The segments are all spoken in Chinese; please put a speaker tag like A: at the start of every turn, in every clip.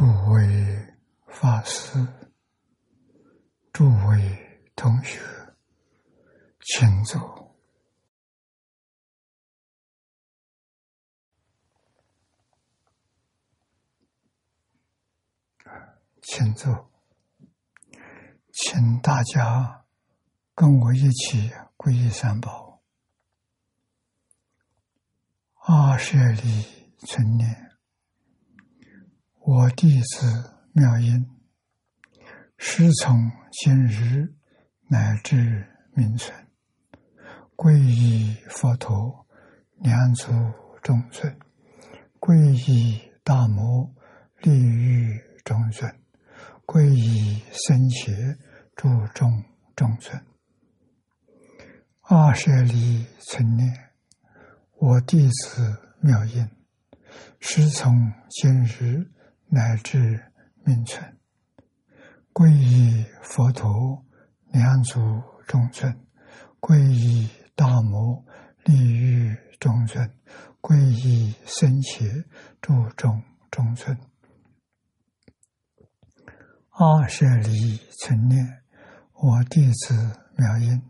A: 诸位法师、诸位同学，请坐，请坐，请大家跟我一起皈依三宝，阿舍利存念。我弟子妙音，师从今日乃至明存，皈依佛陀，两足中尊；皈依大摩，利欲中尊；皈依僧伽，注众中尊。二舍离存念，我弟子妙音，师从今日。乃至名存，皈依佛陀，两足中尊；皈依大摩，利欲中尊；皈依僧伽，注众中尊。阿舍离存念，我弟子妙音，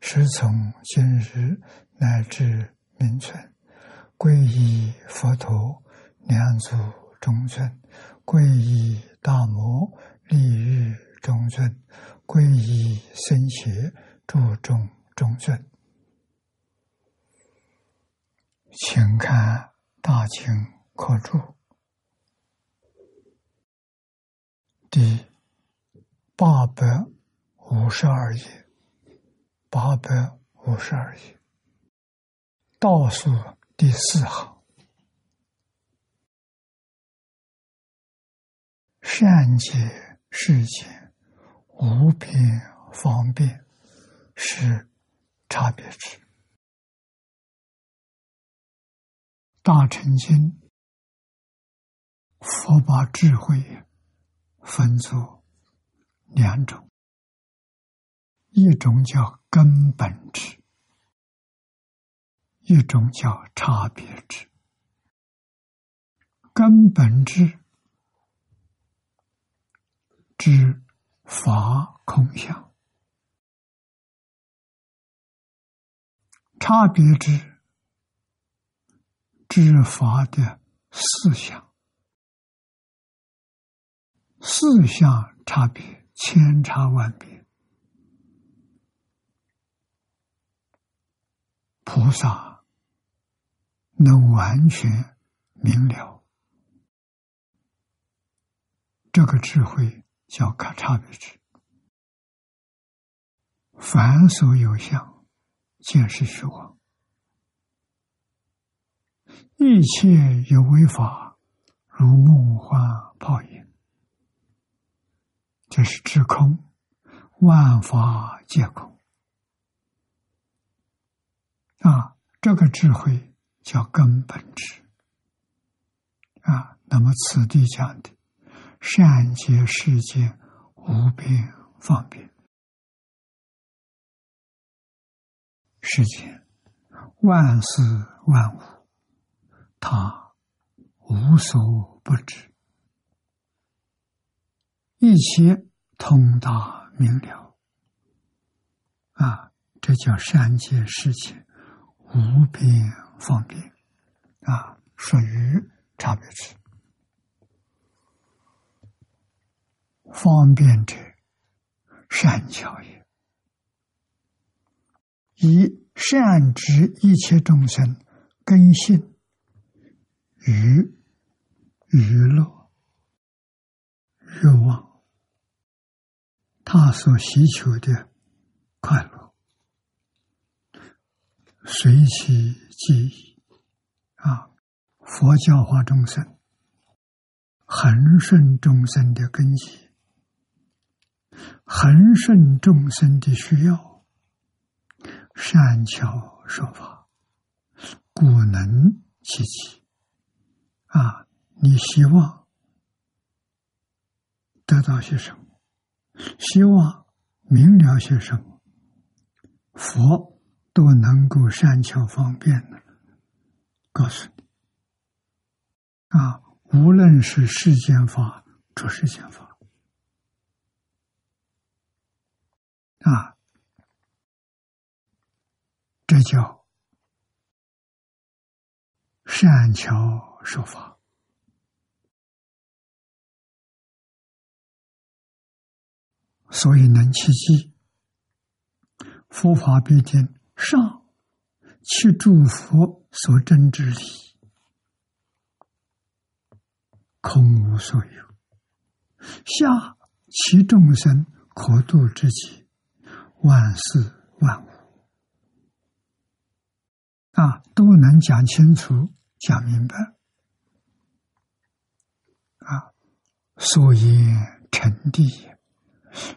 A: 时从今日乃至名存，皈依佛陀，两足中尊。皈依大摩利欲中尊，皈依僧伽注重中尊，请看大经课注。第八百五十二页，八百五十二页。倒数第四行。善解世间无边方便是差别之。大乘经佛把智慧分作两种，一种叫根本智，一种叫差别智。根本智。知法空相，差别之知法的四相，四相差别千差万别，菩萨能完全明了这个智慧。叫可差别之，凡所有相，皆是虚妄；一切有为法，如梦幻泡影。这是智空，万法皆空。啊，这个智慧叫根本智。啊，那么此地讲的。善解世间无边方便，世间万事万物，他无所不知，一切通达明了。啊，这叫善解世间无边方便，啊，属于差别智。方便者，善巧也。以善知一切众生根性与娱乐欲望，他所需求的快乐，随其记忆啊！佛教化众生，恒顺众生的根基。恒顺众生的需要，善巧说法，故能其起。啊，你希望得到些什么？希望明了些什么？佛都能够善巧方便的告诉你。啊，无论是世间法出世间法啊，这叫善巧说法，所以能契机，佛法必定上。其诸佛所证之理，空无所有；下其众生可度之极，万事万物啊，都能讲清楚、讲明白啊。所以成谛，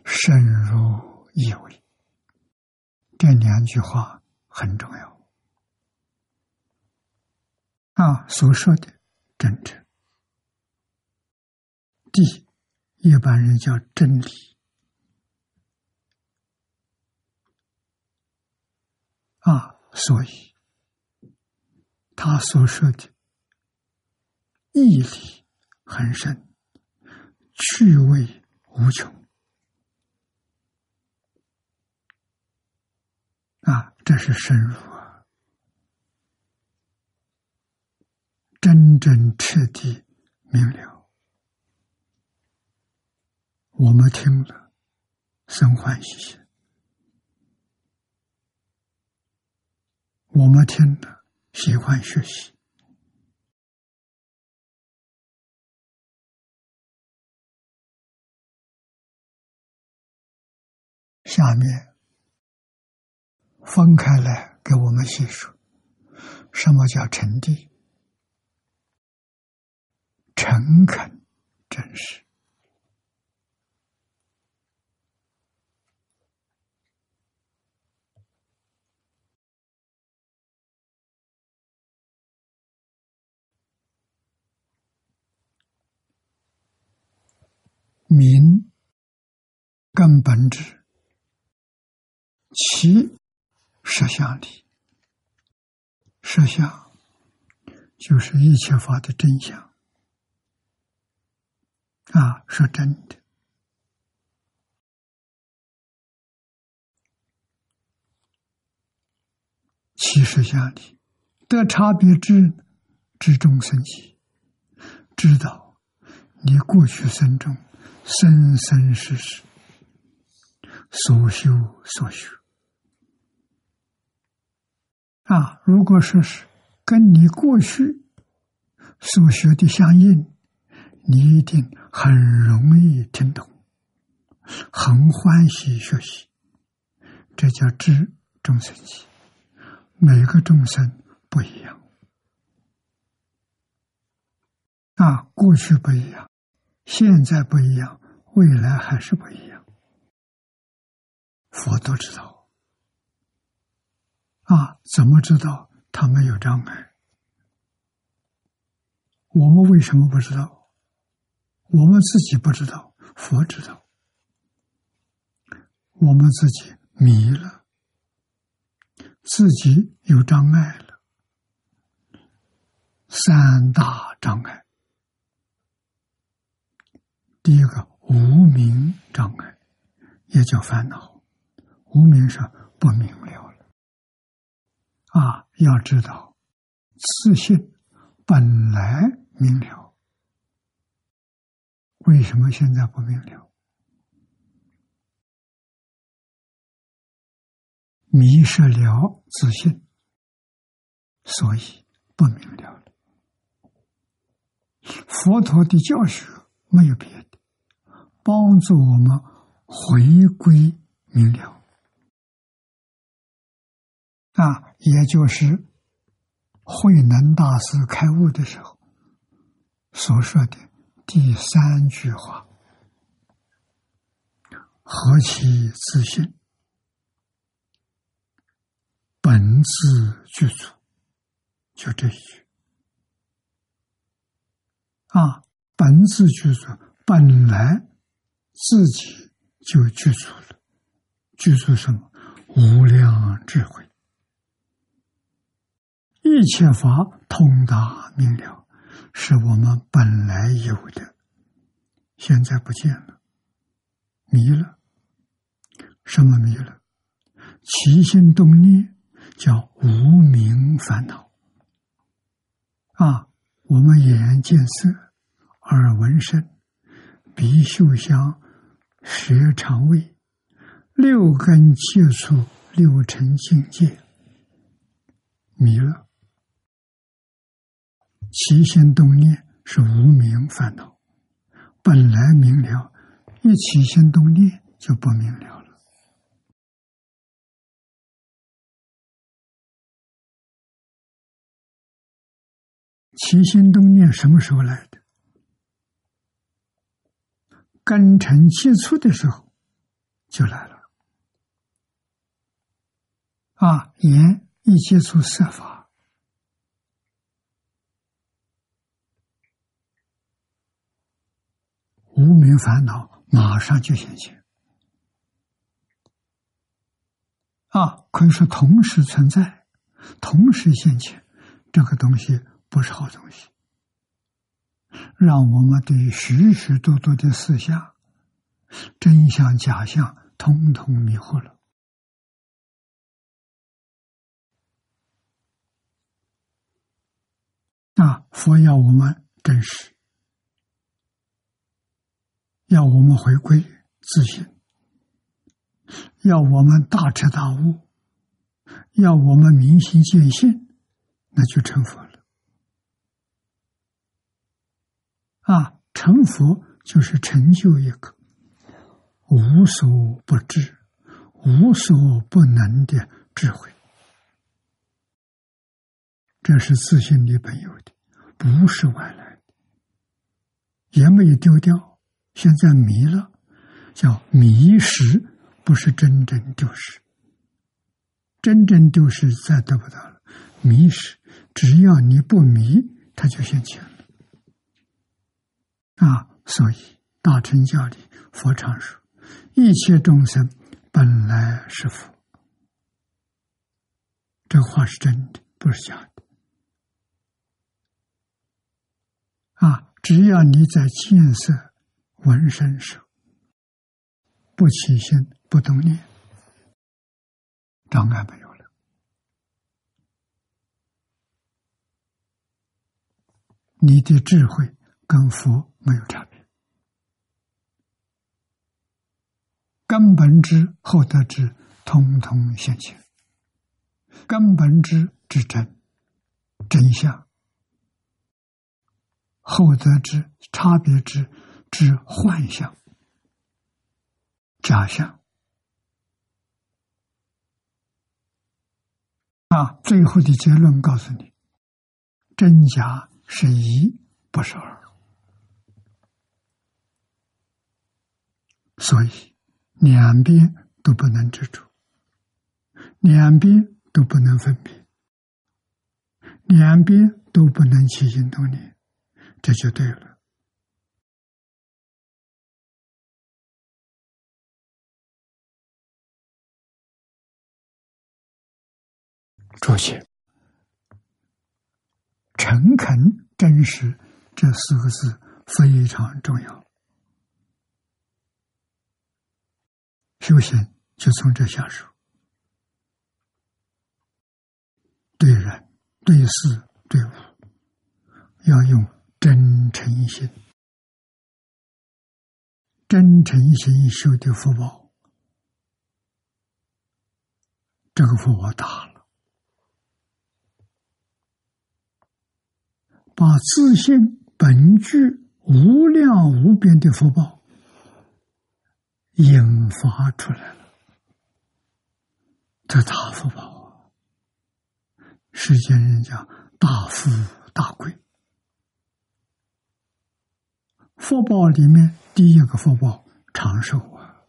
A: 深入意味。这两句话很重要。啊，所说的真诚，地一般人叫真理啊，所以他所说的义理很深，趣味无穷啊，这是深入啊。真正彻底明了，我们听了生欢喜心，我们听了喜欢学习。下面分开来给我们细说，什么叫沉地。诚恳、真实，明根本质，其实相里，实相就是一切法的真相。啊，说真的，其实相里得差别之之中生起，知道你过去生中生生世世所修所学啊，如果说是跟你过去所学的相应。你一定很容易听懂，很欢喜学习，这叫知众生起。每个众生不一样，啊，过去不一样，现在不一样，未来还是不一样。佛都知道，啊，怎么知道他没有障碍？我们为什么不知道？我们自己不知道，佛知道。我们自己迷了，自己有障碍了，三大障碍。第一个无名障碍，也叫烦恼。无名是不明了了。啊，要知道，自信本来明了。为什么现在不明了？迷失了自信，所以不明了了。佛陀的教学没有别的，帮助我们回归明了。啊，也就是慧能大师开悟的时候所说的。第三句话，何其自信，本自具足，就这一句啊，本自具足，本来自己就具足了，具足什么？无量智慧，一切法通达明了。是我们本来有的现在不见了，迷了。什么迷了？起心动念叫无名烦恼。啊，我们眼见色，耳闻声，鼻嗅香，舌尝味，六根接触六尘境界，迷了。起心动念是无名烦恼，本来明了，一起心动念就不明了了。起心动念什么时候来的？根尘接触的时候就来了。啊，眼一接触色法。无名烦恼马上就现前啊！可以说同时存在，同时现前，这个东西不是好东西，让我们对许许多多的思想、真相、假象，通通迷惑了。那！佛要我们真实。要我们回归自信，要我们大彻大悟，要我们明心见性，那就成佛了。啊，成佛就是成就一个无所不知、无所不能的智慧，这是自信里本有的，不是外来的，也没有丢掉。现在迷了，叫迷失，不是真正丢失。真正丢失再得不到了，迷失，只要你不迷，它就现前了。啊，所以大乘教里佛常说：“一切众生本来是佛。”这话是真的，不是假的。啊，只要你在见色。闻声时，不起心不动念，障碍没有了。你的智慧跟佛没有差别，根本知后得知，通通现前。根本知之真真相，后得知差别之。之幻象、假象啊！最后的结论告诉你：真假是一，不是二。所以两边都不能执着，两边都不能分别，两边都不能起心动念，这就对了。注解：诚恳、真实这四个字非常重要。修行就从这下手，对人、对事、对物，要用真诚心。真诚心修的福报，这个福报大了。把自信本具无量无边的福报引发出来了，这大福报啊，世间人讲大富大贵。福报里面第一个福报长寿啊，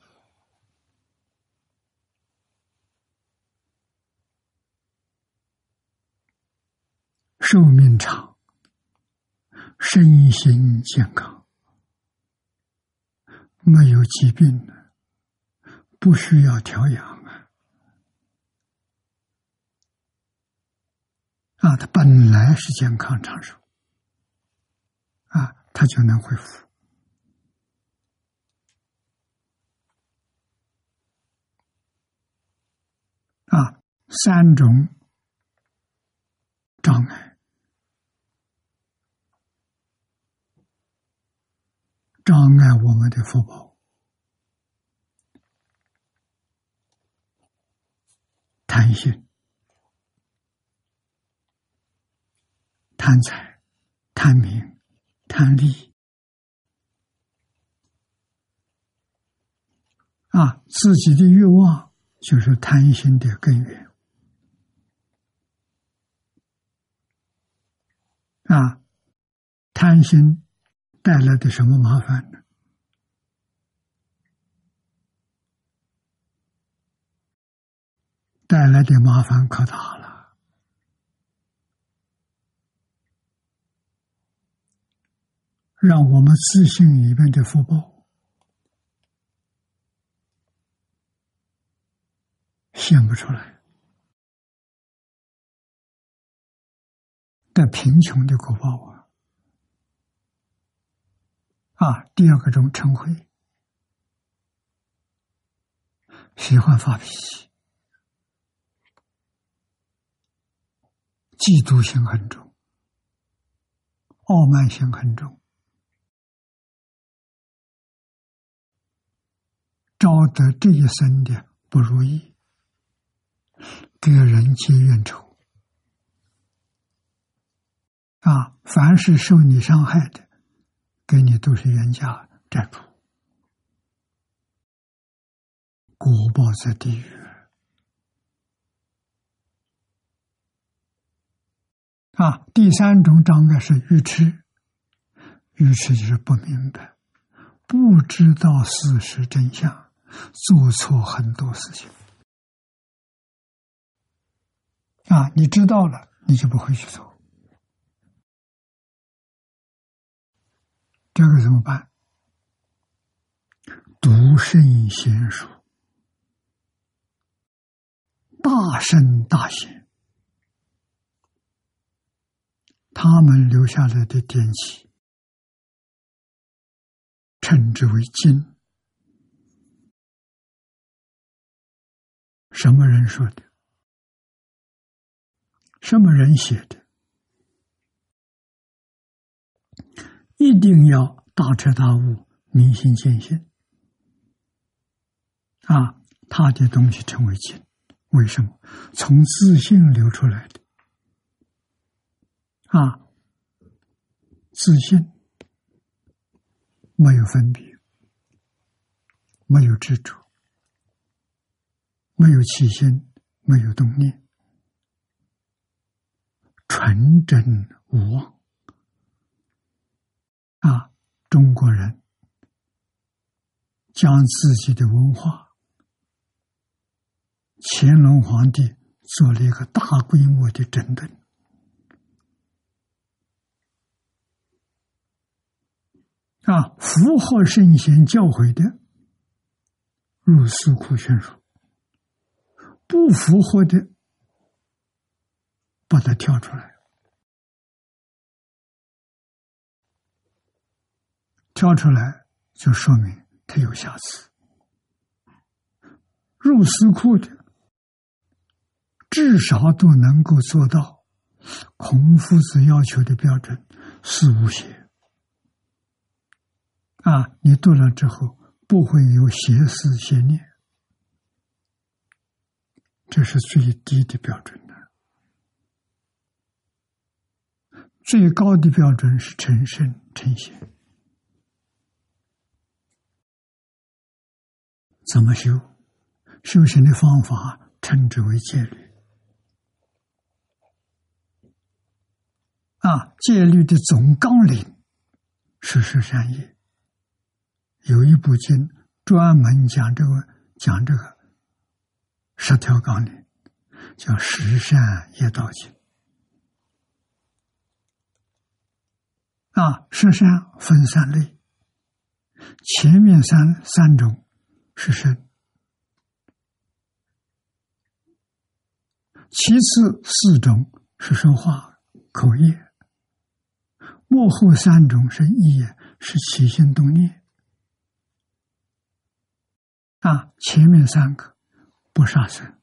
A: 寿命长。身心健康，没有疾病的，不需要调养啊。啊，他本来是健康长寿。啊，他就能恢复。啊，三种障碍。障碍我们的福报。贪心、贪财、贪名、贪利。啊，自己的欲望就是贪心的根源。啊，贪心带来的什么麻烦呢？带来的麻烦可大了，让我们自信里面的福报显不出来，的贫穷的果报啊！啊，第二个种嗔恚，喜欢发脾气。嫉妒心很重，傲慢心很重，招得这一生的不如意，给人结怨仇啊！凡是受你伤害的，给你都是冤家债主，果报在地狱。啊，第三种障碍是愚痴，愚痴就是不明白，不知道事实真相，做错很多事情。啊，你知道了，你就不会去做，这个怎么办？读圣贤书，大圣大贤。他们留下来的典籍，称之为经。什么人说的？什么人写的？一定要大彻大悟、明心见性啊！他的东西称为经，为什么？从自信流出来的。啊，自信没有分别，没有执着，没有起心，没有动念，纯真无妄。啊，中国人将自己的文化，乾隆皇帝做了一个大规模的整顿。啊，符合圣贤教诲的入四库宣书，不符合的把它挑出来，挑出来就说明它有瑕疵。入四库的至少都能够做到孔夫子要求的标准，四无邪。啊，你读了之后不会有邪思邪念，这是最低的标准的。最高的标准是成圣成贤。怎么修？修行的方法称之为戒律。啊，戒律的总纲领是十善业。有一部经专门讲这个，讲这个十条纲领，叫《十善业道经》啊。十善分三类，前面三三种是身，其次四种是说话口业，幕后三种是意，是起心动念。啊，前面三个不杀生、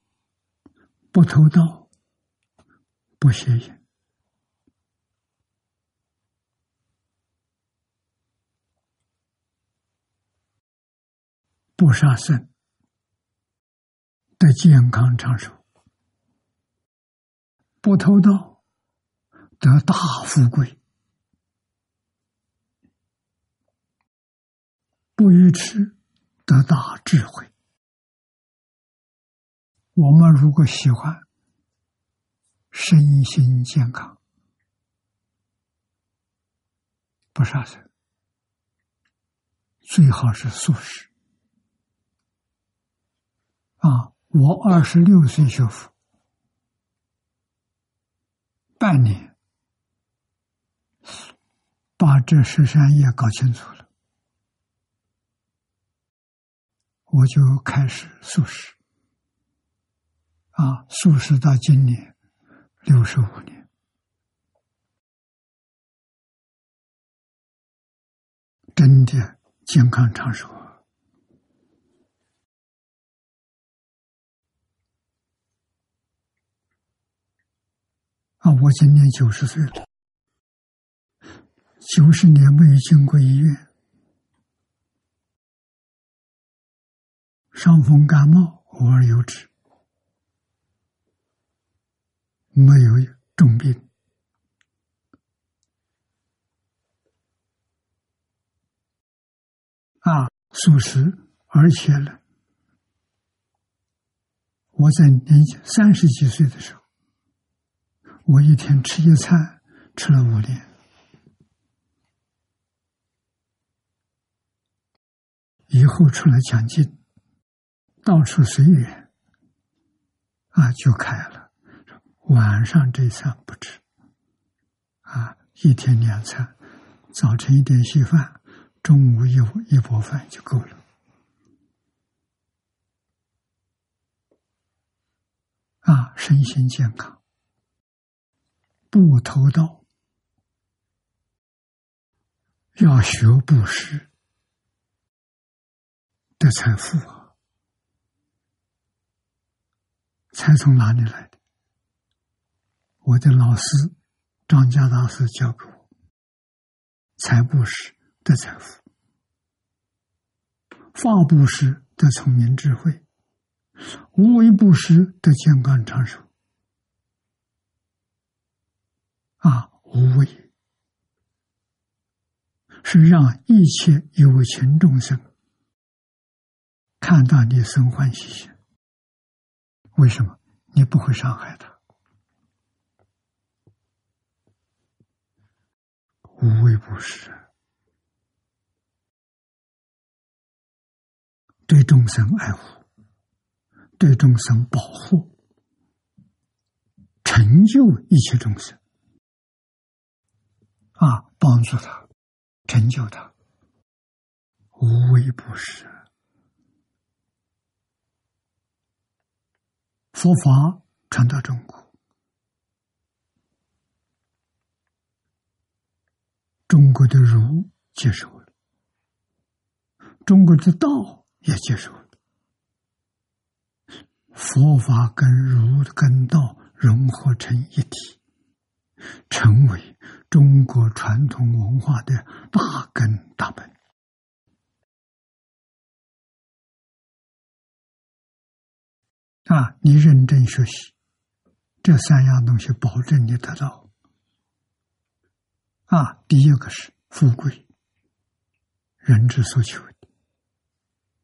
A: 不偷盗，不邪淫，不杀生，得健康长寿；不偷盗，得大富贵；不愚痴，得大智慧。我们如果喜欢身心健康，不杀生，最好是素食。啊，我二十六岁学佛，半年把这十三业搞清楚了，我就开始素食。啊，素食到今年六十五年，真的健康长寿啊！我今年九十岁了，九十年没有进过医院，伤风感冒偶尔有之。没有重病。啊，素食，而且呢，我在年三十几岁的时候，我一天吃一餐，吃了五年，以后出来讲经，到处随缘，啊，就开了。晚上这餐不吃，啊，一天两餐，早晨一点稀饭，中午一一锅饭就够了。啊，身心健康，不偷盗，要学布施。的财富啊，财从哪里来的？我的老师张家大师教给我：财布施得财富，法布施得聪明智慧，无为布施得健康长寿。啊，无为是让一切有情众生看到你生欢喜心。为什么？你不会伤害他。无微不至，对众生爱护，对众生保护，成就一切众生，啊，帮助他，成就他，无微不至，佛法传到中国。中国的儒接受了，中国的道也接受了，佛法跟儒跟道融合成一体，成为中国传统文化的大根大本。啊，你认真学习，这三样东西，保证你得到。啊，第一个是富贵，人之所求的，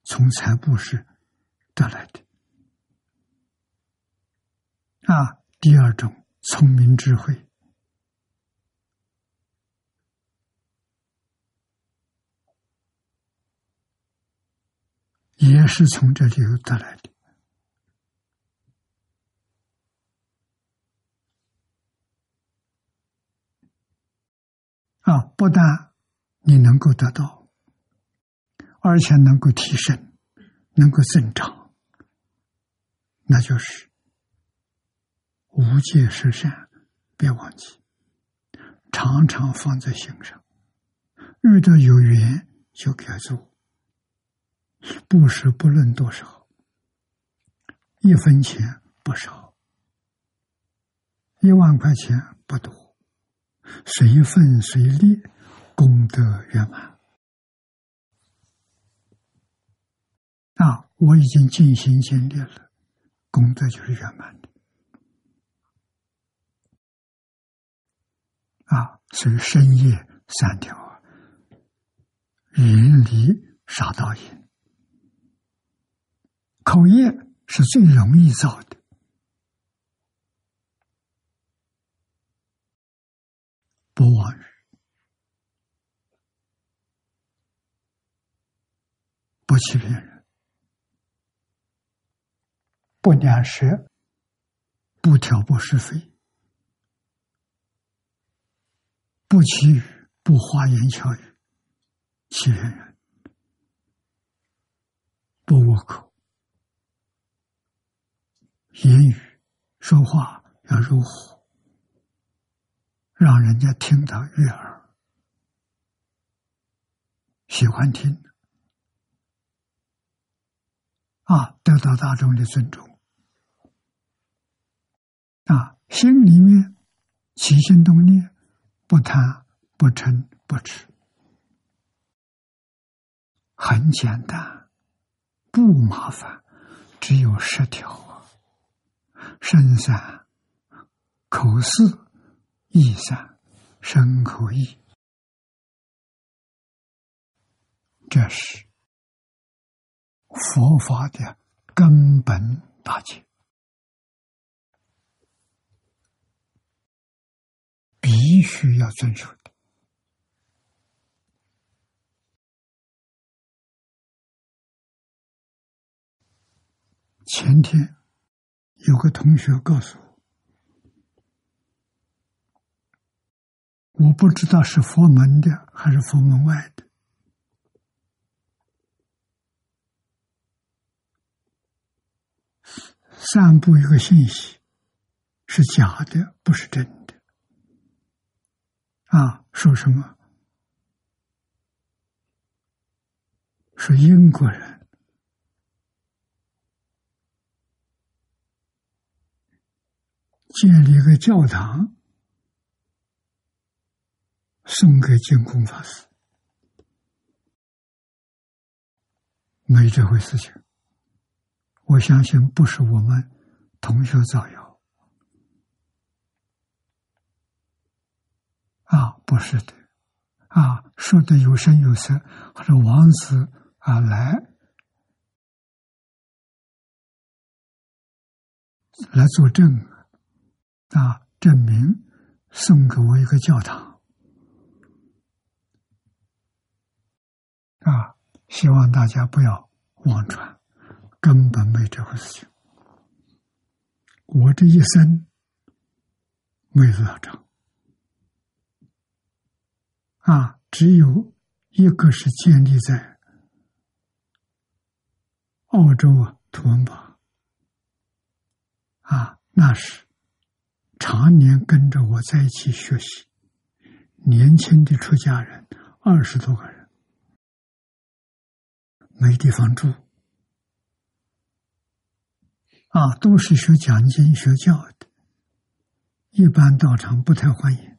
A: 从财布施得来的。啊，第二种聪明智慧，也是从这里头得来的。啊，不但你能够得到，而且能够提升，能够增长，那就是无戒十善，别忘记，常常放在心上。遇到有缘就给做，不是不论多少，一分钱不少，一万块钱不多，随分随力，功德圆满。啊，我已经尽心尽力了，功德就是圆满的。啊，所以深夜三条啊，云离杀道因，口业是最容易造的。不妄语，不欺骗人，不两舌，不挑拨是非，不欺语，不花言巧语，欺骗人，不恶口，言语说话要如火。让人家听到悦耳，喜欢听，啊，得到大众的尊重，啊，心里面起心动念，不贪不嗔不痴，很简单，不麻烦，只有十条啊，身三，口四。意善，身口意，这是佛法的根本大戒，必须要遵守的。前天有个同学告诉我。我不知道是佛门的还是佛门外的，散布一个信息是假的，不是真的。啊，说什么？说英国人建立一个教堂。送给净空法师，没这回事情。我相信不是我们同学造谣，啊，不是的，啊，说的有声有色，或者王子啊来来作证，啊，证明送给我一个教堂。啊！希望大家不要妄传，根本没这回事情。我这一生没有道场，啊，只有一个是建立在澳洲啊，图恩堡，啊，那是常年跟着我在一起学习，年轻的出家人二十多个人。没地方住，啊，都是学讲经学教的，一般道场不太欢迎。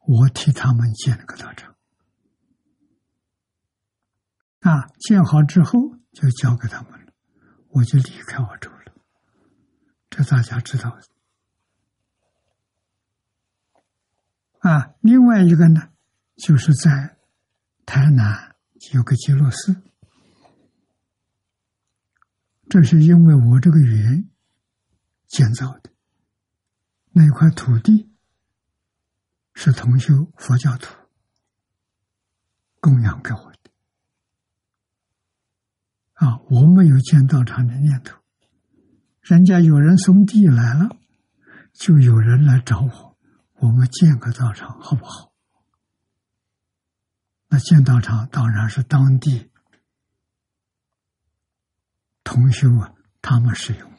A: 我替他们建了个道场，啊，建好之后就交给他们了，我就离开澳洲了。这大家知道。啊，另外一个呢，就是在台南。有个极乐寺，这是因为我这个缘建造的。那块土地是同修佛教徒供养给我的。啊，我没有建道场的念头，人家有人送地来了，就有人来找我，我们建个道场好不好？那建道场当然是当地同修啊，他们使用。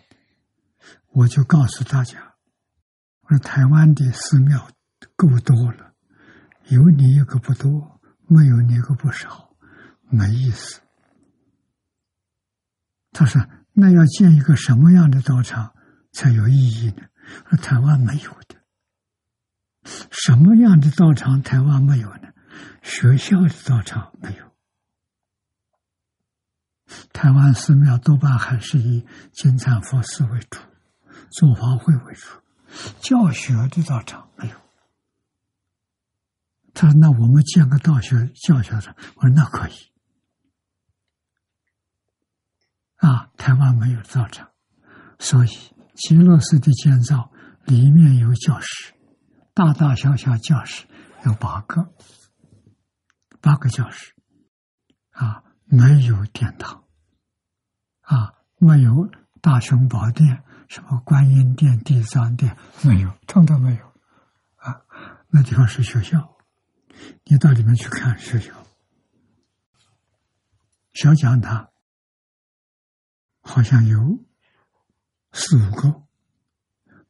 A: 我就告诉大家，我说台湾的寺庙够多了，有你一个不多，没有你一个不少，没意思。他说：“那要建一个什么样的道场才有意义呢？说台湾没有的。什么样的道场台湾没有呢？学校的道场没有。台湾寺庙多半还是以金蝉佛寺为主，做法会为主，教学的道场没有。他说：“那我们建个道学教学的。”我说：“那可以。”啊，台湾没有道场，所以极乐寺的建造里面有教室，大大小小教室有八个，八个教室，啊。没有殿堂，啊，没有大雄宝殿，什么观音殿、地藏殿，没有，通通没有，啊，那地方是学校，你到里面去看学校，小讲堂好像有四五个，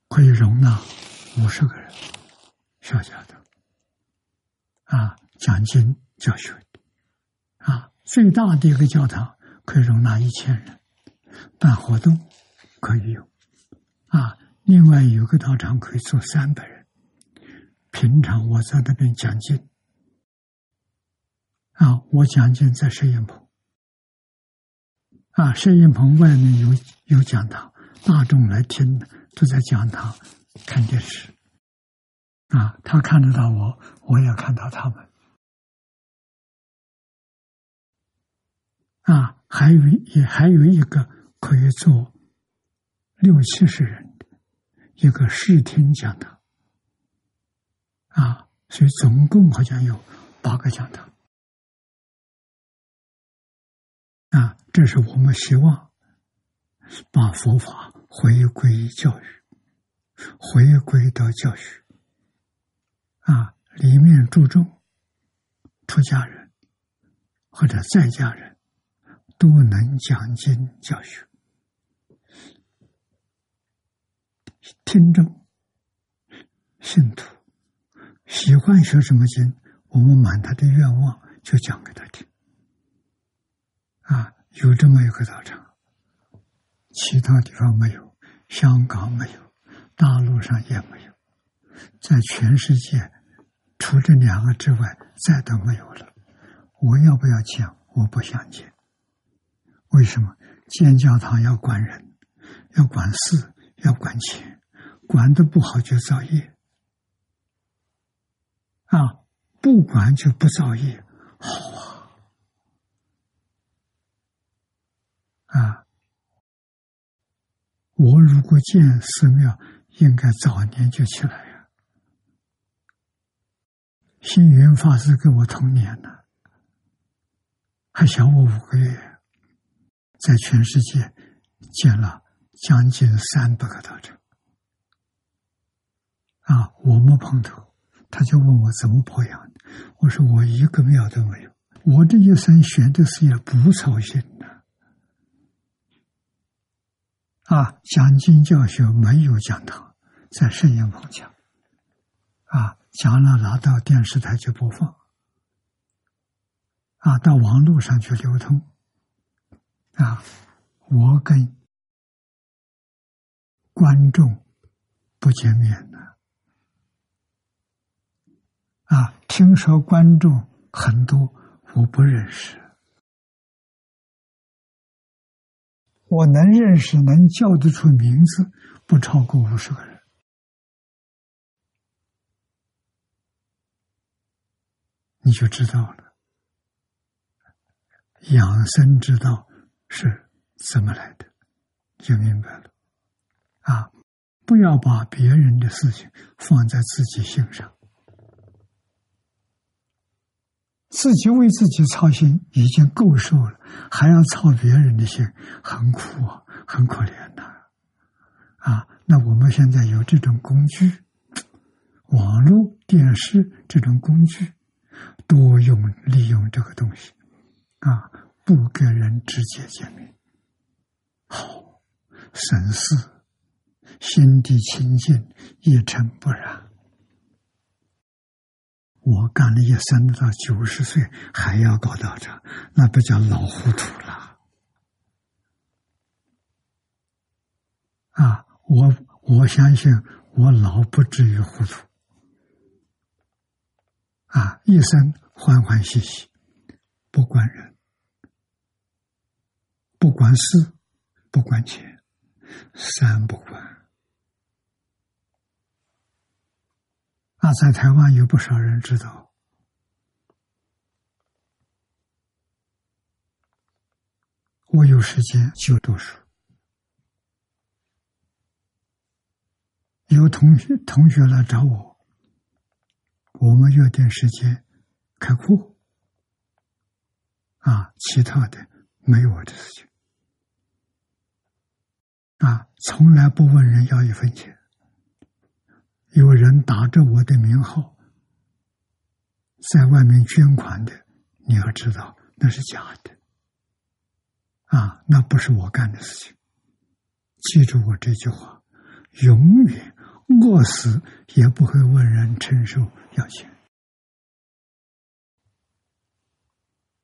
A: 可以容纳五十个人，小讲堂，啊，讲经教学的，啊。最大的一个教堂可以容纳一千人，办活动可以有，啊，另外有个道场可以坐三百人。平常我在那边讲经，啊，我讲经在摄影棚，啊，摄影棚外面有有讲堂，大众来听都在讲堂看电视，啊，他看得到我，我也看到他们。啊，还有也还有一个可以坐六七十人的一个视听讲堂，啊，所以总共好像有八个讲堂，啊，这是我们希望把佛法回归教育，回归到教育，啊，里面注重出家人或者在家人。都能讲经教学，听众、信徒喜欢学什么经，我们满他的愿望就讲给他听。啊，有这么一个道场，其他地方没有，香港没有，大陆上也没有，在全世界除这两个之外，再都没有了。我要不要讲？我不想讲。为什么建教堂要管人，要管事，要管钱，管的不好就造业啊！不管就不造业，好啊！啊！我如果建寺庙，应该早年就起来呀。星云法师跟我同年呢，还小我五个月。在全世界建了将近三百个道场啊！我没碰头，他就问我怎么培养的。我说我一个庙都没有，我这一生选的是要不操心的啊！讲经教学没有讲堂，在圣严棚讲啊，讲了拿到电视台去播放啊，到网络上去流通。啊，我跟观众不见面的。啊，听说观众很多，我不认识。我能认识、能叫得出名字，不超过五十个人。你就知道了，养生之道。是怎么来的，就明白了。啊，不要把别人的事情放在自己心上，自己为自己操心已经够受了，还要操别人的心，很苦啊，很可怜的。啊，那我们现在有这种工具，网络、电视这种工具，多用利用这个东西，啊。不跟人直接见面，好，神思，心地清净，一尘不染。我干了一生到九十岁还要搞道场，那不叫老糊涂了。啊，我我相信我老不至于糊涂。啊，一生欢欢喜喜，不管人，不管事，不管钱，三不管。啊，在台湾有不少人知道，我有时间就读书。有同学同学来找我，我们约定时间开课。啊，其他的没有我的事情。啊，从来不问人要一分钱。有人打着我的名号在外面捐款的，你要知道那是假的，啊，那不是我干的事情。记住我这句话，永远饿死也不会问人承受要钱，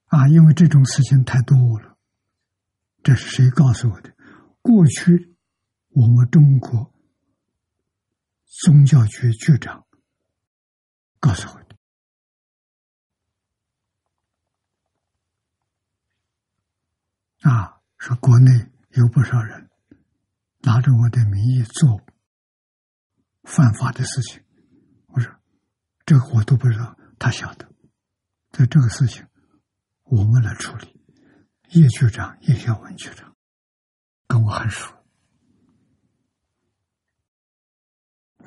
A: 啊，因为这种事情太多了。这是谁告诉我的？过去我们中国。宗教局局长告诉我的啊，说国内有不少人拿着我的名义做犯法的事情。我说这个我都不知道，他晓得。在这个事情，我们来处理。叶局长、叶小文局长跟我很熟。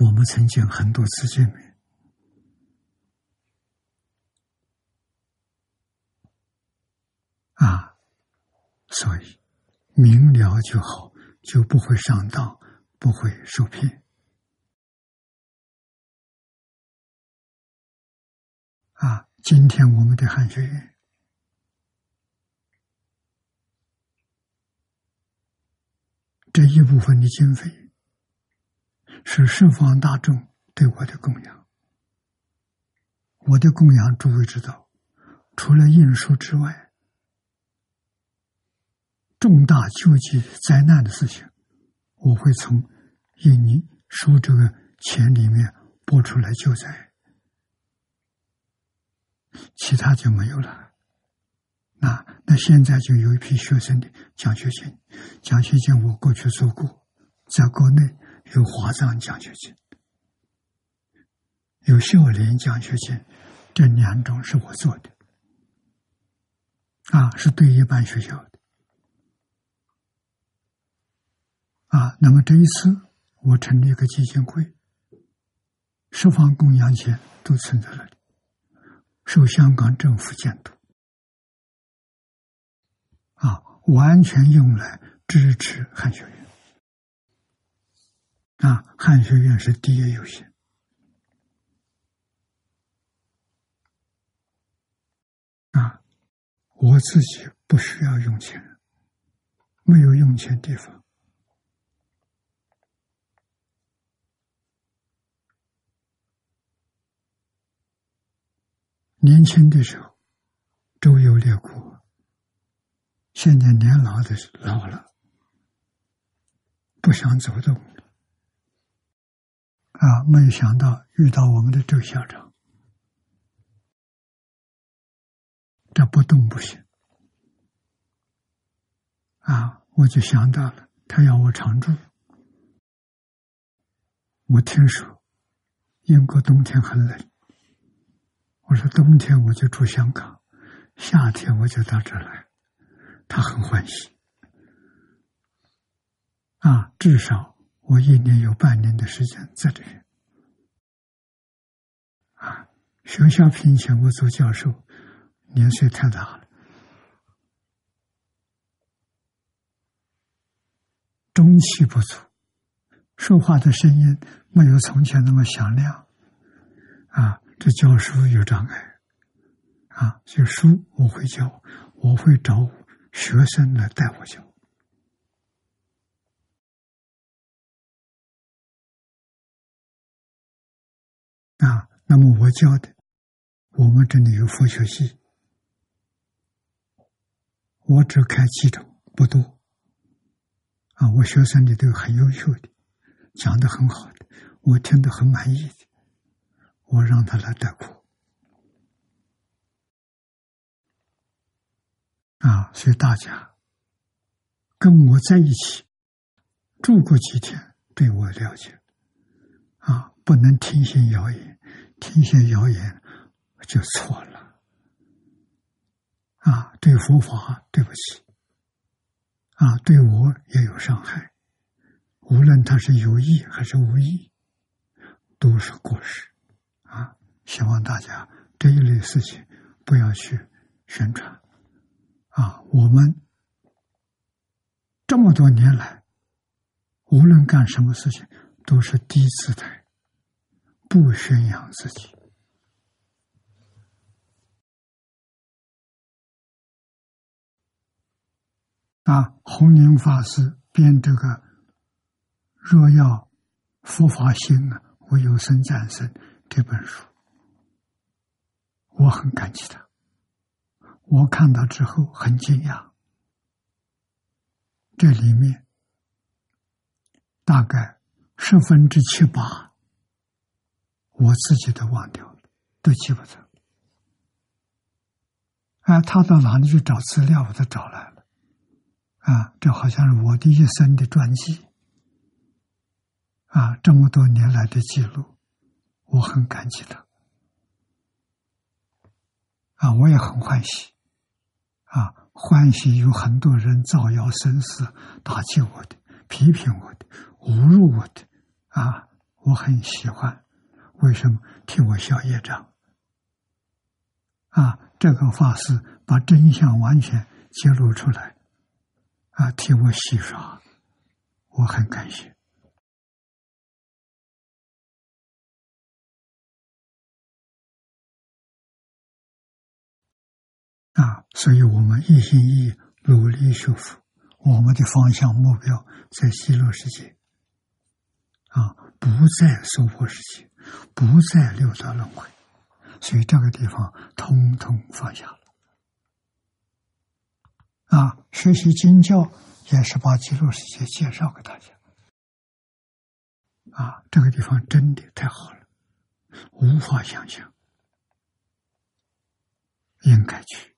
A: 我们曾经很多次见面啊，所以明了就好，就不会上当，不会受骗啊。今天我们的汉学院这一部分的经费。是释放大众对我的供养。我的供养，诸位知道，除了印书之外，重大救济灾难的事情，我会从印尼书这个钱里面拨出来救灾，其他就没有了。那那现在就有一批学生的奖学金，奖学金我过去做过，在国内。有华藏奖学金，有孝廉奖学金，这两种是我做的，啊，是对一般学校的，啊，那么这一次我成立一个基金会，十方供养钱都存在那里，受香港政府监督，啊，完全用来支持汉学院。啊，汉学院是第一优先。啊，我自己不需要用钱，没有用钱地方。年轻的时候周游列国，现在年老的老了，不想走动。啊！没有想到遇到我们的周校长，这不动不行。啊！我就想到了，他要我常住。我听说英国冬天很冷，我说冬天我就住香港，夏天我就到这来。他很欢喜。啊，至少。我一年有半年的时间在这里，啊，学校聘请我做教授，年岁太大了，中气不足，说话的声音没有从前那么响亮，啊，这教书有障碍，啊，就书我会教，我会找学生来带我教。啊，那么我教的，我们这里有佛学系，我只开几种，不多。啊，我学生里头很优秀的，讲的很好的，我听得很满意的，我让他来带课。啊，所以大家跟我在一起住过几天，对我了解啊，不能听信谣言，听信谣言就错了啊，对佛法对不起啊，对我也有伤害。无论他是有意还是无意，都是过失啊！希望大家这一类事情不要去宣传。啊，我们这么多年来，无论干什么事情，都是低姿态，不宣扬自己。啊，弘宁法师编这个《若要佛法兴啊，我有生战胜》这本书，我很感激他。我看到之后很惊讶，这里面大概十分之七八，我自己都忘掉了，都记不得。啊，他到哪里去找资料，我都找来了。啊，这好像是我的一生的传记。啊，这么多年来的记录，我很感激他。啊，我也很欢喜。啊，欢喜有很多人造谣生事、打击我的、批评我的、侮辱我的，啊，我很喜欢。为什么替我消业障？啊，这个法师把真相完全揭露出来，啊，替我洗刷，我很感谢。啊，所以我们一心一意努力修复我们的方向目标，在极乐世界啊，不在娑婆世界，不在六道轮回，所以这个地方通通放下了。啊，学习经教也是把极乐世界介绍给大家。啊，这个地方真的太好了，无法想象，应该去。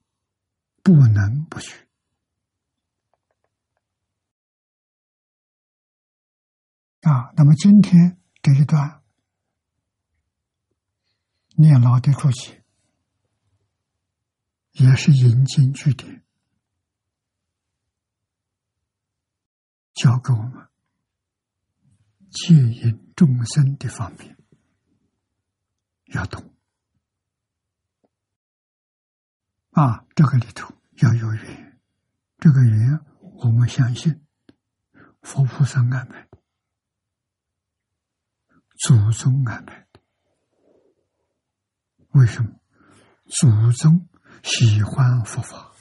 A: 不能不去啊！那么今天这一段念老的注解，也是引经据典，教给我们戒引众生的方便，要懂。啊，这个里头要有缘，这个缘我们相信佛菩萨安排的，祖宗安排的。为什么？祖宗喜欢佛法，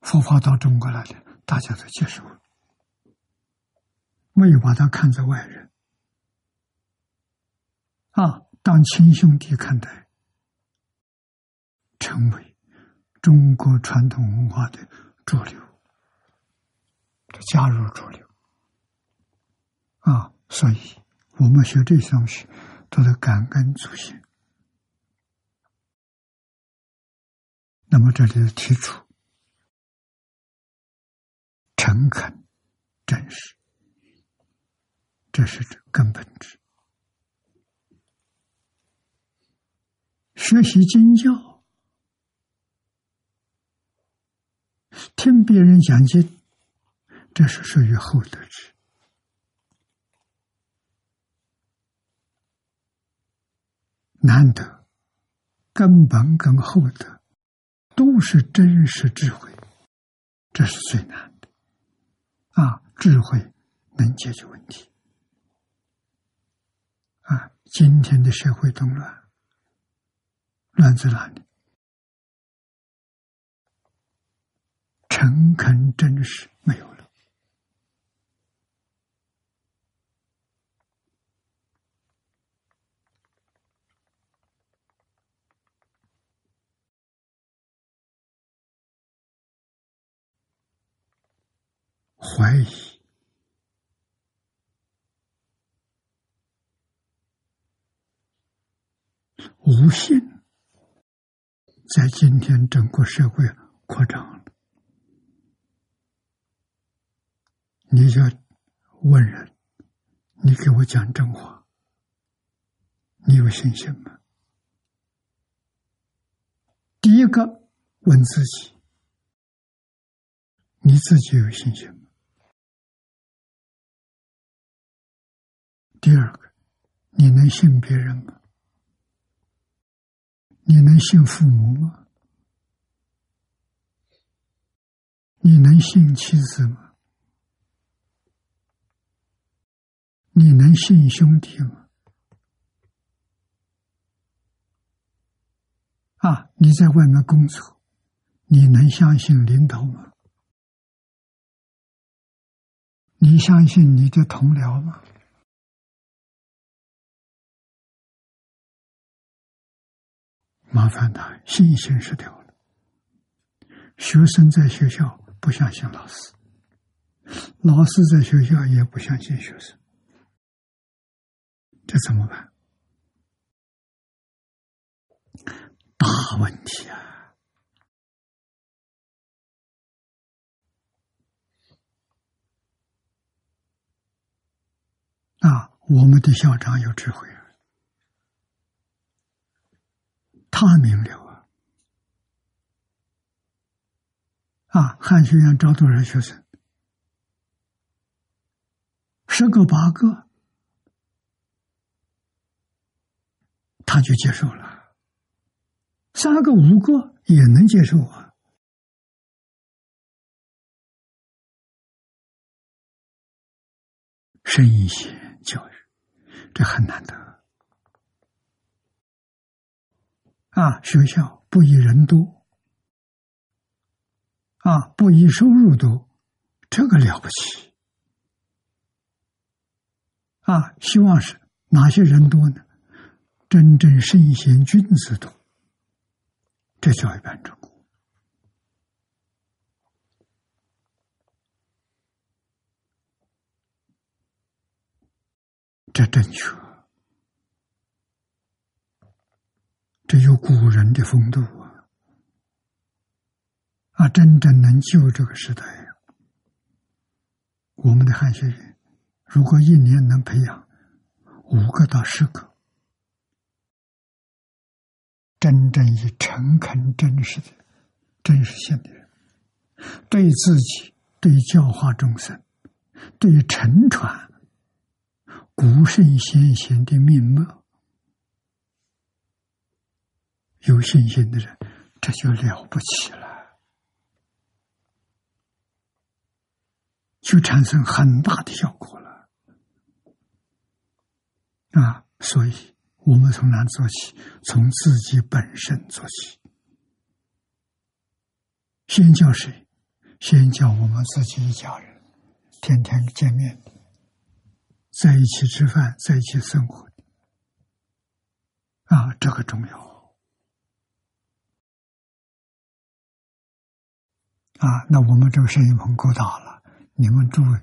A: 佛法到中国来了，大家都接受了，没有把他看作外人，啊，当亲兄弟看待。成为中国传统文化的主流，加入主流啊！所以我们学这些东西，都得感恩祖先。那么这里的提出诚恳、真实，这是根本之学习经教。听别人讲经，这是属于厚德之。难得，根本跟厚德都是真实智慧，这是最难的。啊，智慧能解决问题。啊，今天的社会动乱，乱在哪里？诚恳真实没有了，怀疑。无信，在今天整个社会扩张了。你要问人，你给我讲真话，你有信心吗？第一个问自己，你自己有信心吗？第二个，你能信别人吗？你能信父母吗？你能信妻子吗？你能信兄弟吗？啊，你在外面工作，你能相信领导吗？你相信你的同僚吗？麻烦他信心失调了。学生在学校不相信老师，老师在学校也不相信学生，这怎么办？大问题啊！啊，我们的校长有智慧啊。他明了啊！啊，汉学院招多少学生？十个八个，他就接受了；三个五个也能接受啊。深一些教育，这很难得。啊，学校不以人多，啊，不以收入多，这个了不起。啊，希望是哪些人多呢？真正圣贤君子多，这叫一般成功。这正确。这有古人的风度啊！啊，真正能救这个时代。我们的汉学院，如果一年能培养五个到十个真正以诚恳、真实的、真实性的人，对自己、对教化众生、对沉传古圣先贤的面貌。有信心的人，这就了不起了，就产生很大的效果了。啊，所以我们从哪做起？从自己本身做起。先叫谁？先叫我们自己一家人，天天见面，在一起吃饭，在一起生活。啊，这个重要。啊，那我们这个摄影棚够大了。你们诸位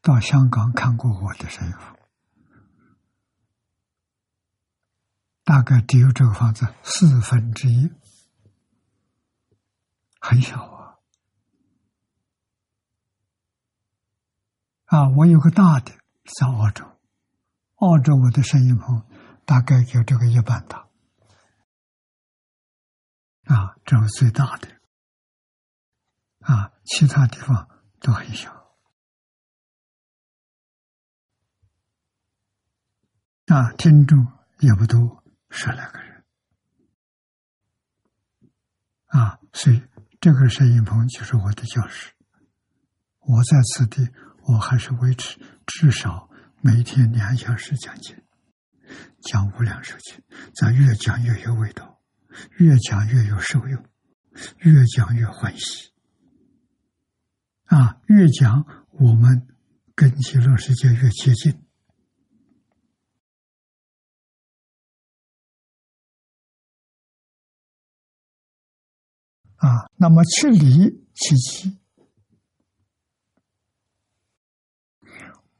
A: 到香港看过我的摄影棚，大概只有这个房子四分之一，很小啊。啊，我有个大的在澳洲，澳洲我的摄影棚大概有这个一半大。啊，这是最大的。啊，其他地方都很小。啊，听众也不多，十来个人。啊，所以这个摄影棚就是我的教室。我在此地，我还是维持至少每天两小时讲解，讲无量寿经，咱越讲越有味道，越讲越有受用，越讲越欢喜。啊，越讲我们跟极乐世界越接近。啊，那么去离其机，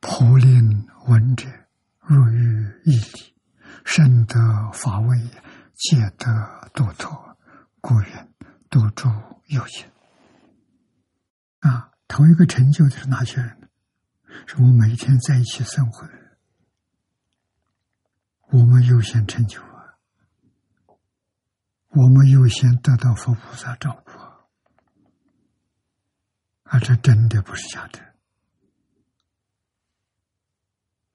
A: 普令闻者，入于义理，深得法味，戒得度脱，故云度诸有情。啊，头一个成就的是哪些人呢？是我们每天在一起生活的人，我们优先成就，我们优先得到佛菩萨照顾。啊，这真的不是假的。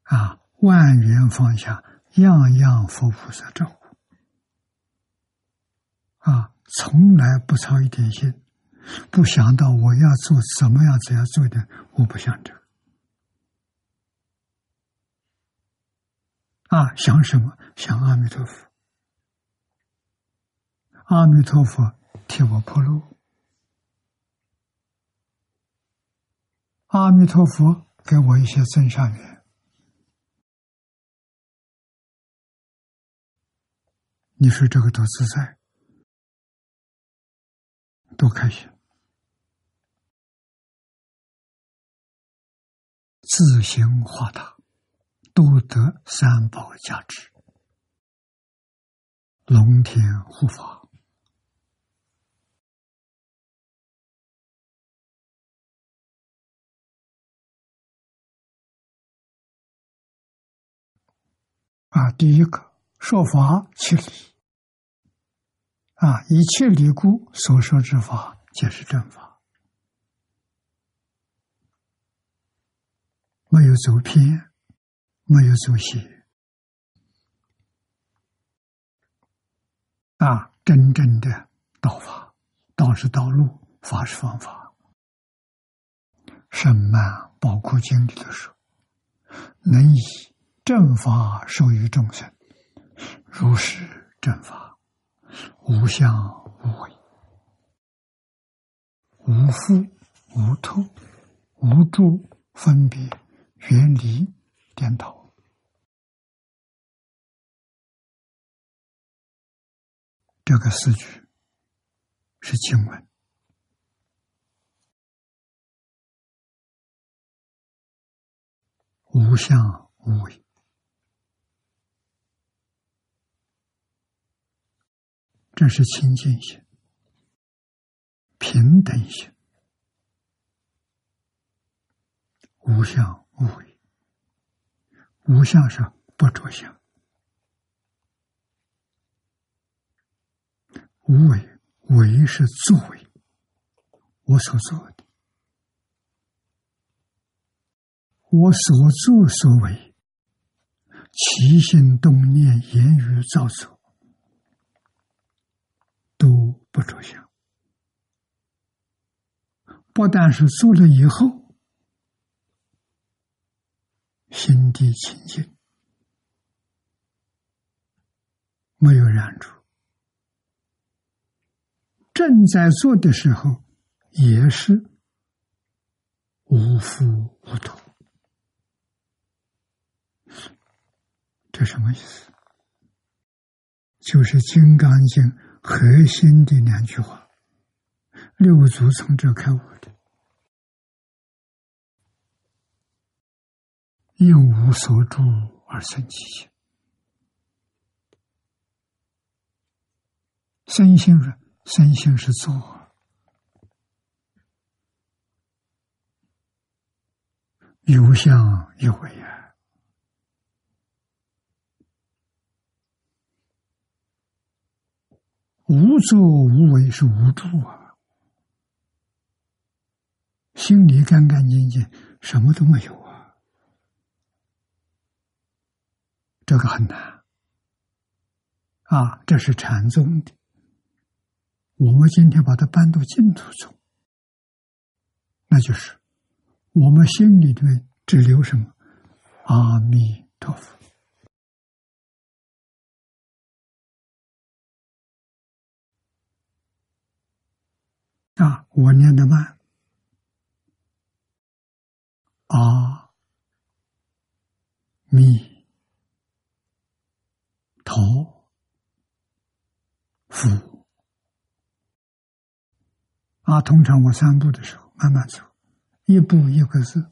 A: 啊！万缘放下，样样佛菩萨照顾。啊，从来不操一点心，不想到我要做什么样子要做的，我不想这啊，想什么？想阿弥陀佛，阿弥陀佛替我铺路，阿弥陀佛给我一些增上缘。你说这个多自在，多开心，自行化他，多得三宝加持，龙天护法。啊！第一个说法其理。啊！一切理故所说之法，皆是正法，没有走偏，没有走邪。啊，真正的道法，道是道路，法是方法。《圣曼宝库经》里头说：“能以正法授予众生，如是正法。”无相无为，无缚无透，无助分别，远离颠倒。这个四句是经文，无相无为。这是清净心、平等心、无相无为。无相是不着相，无为为是作为，我所做的，我所作所为，起心动念、言语造作。都不着相，不但是做了以后心地清净，没有染处，正在做的时候也是无缚无脱，这什么意思？就是《金刚经》。核心的两句话，六祖从这开悟的，应无所住而生其心。身心是身心是做，有相有为啊。无作无为是无助啊，心里干干净净，什么都没有啊，这个很难啊。这是禅宗的，我们今天把它搬到净土中，那就是我们心里面只留什么？阿弥陀佛。啊，我念的慢。阿弥陀佛。啊，通常我散步的时候慢慢走，一步一个字，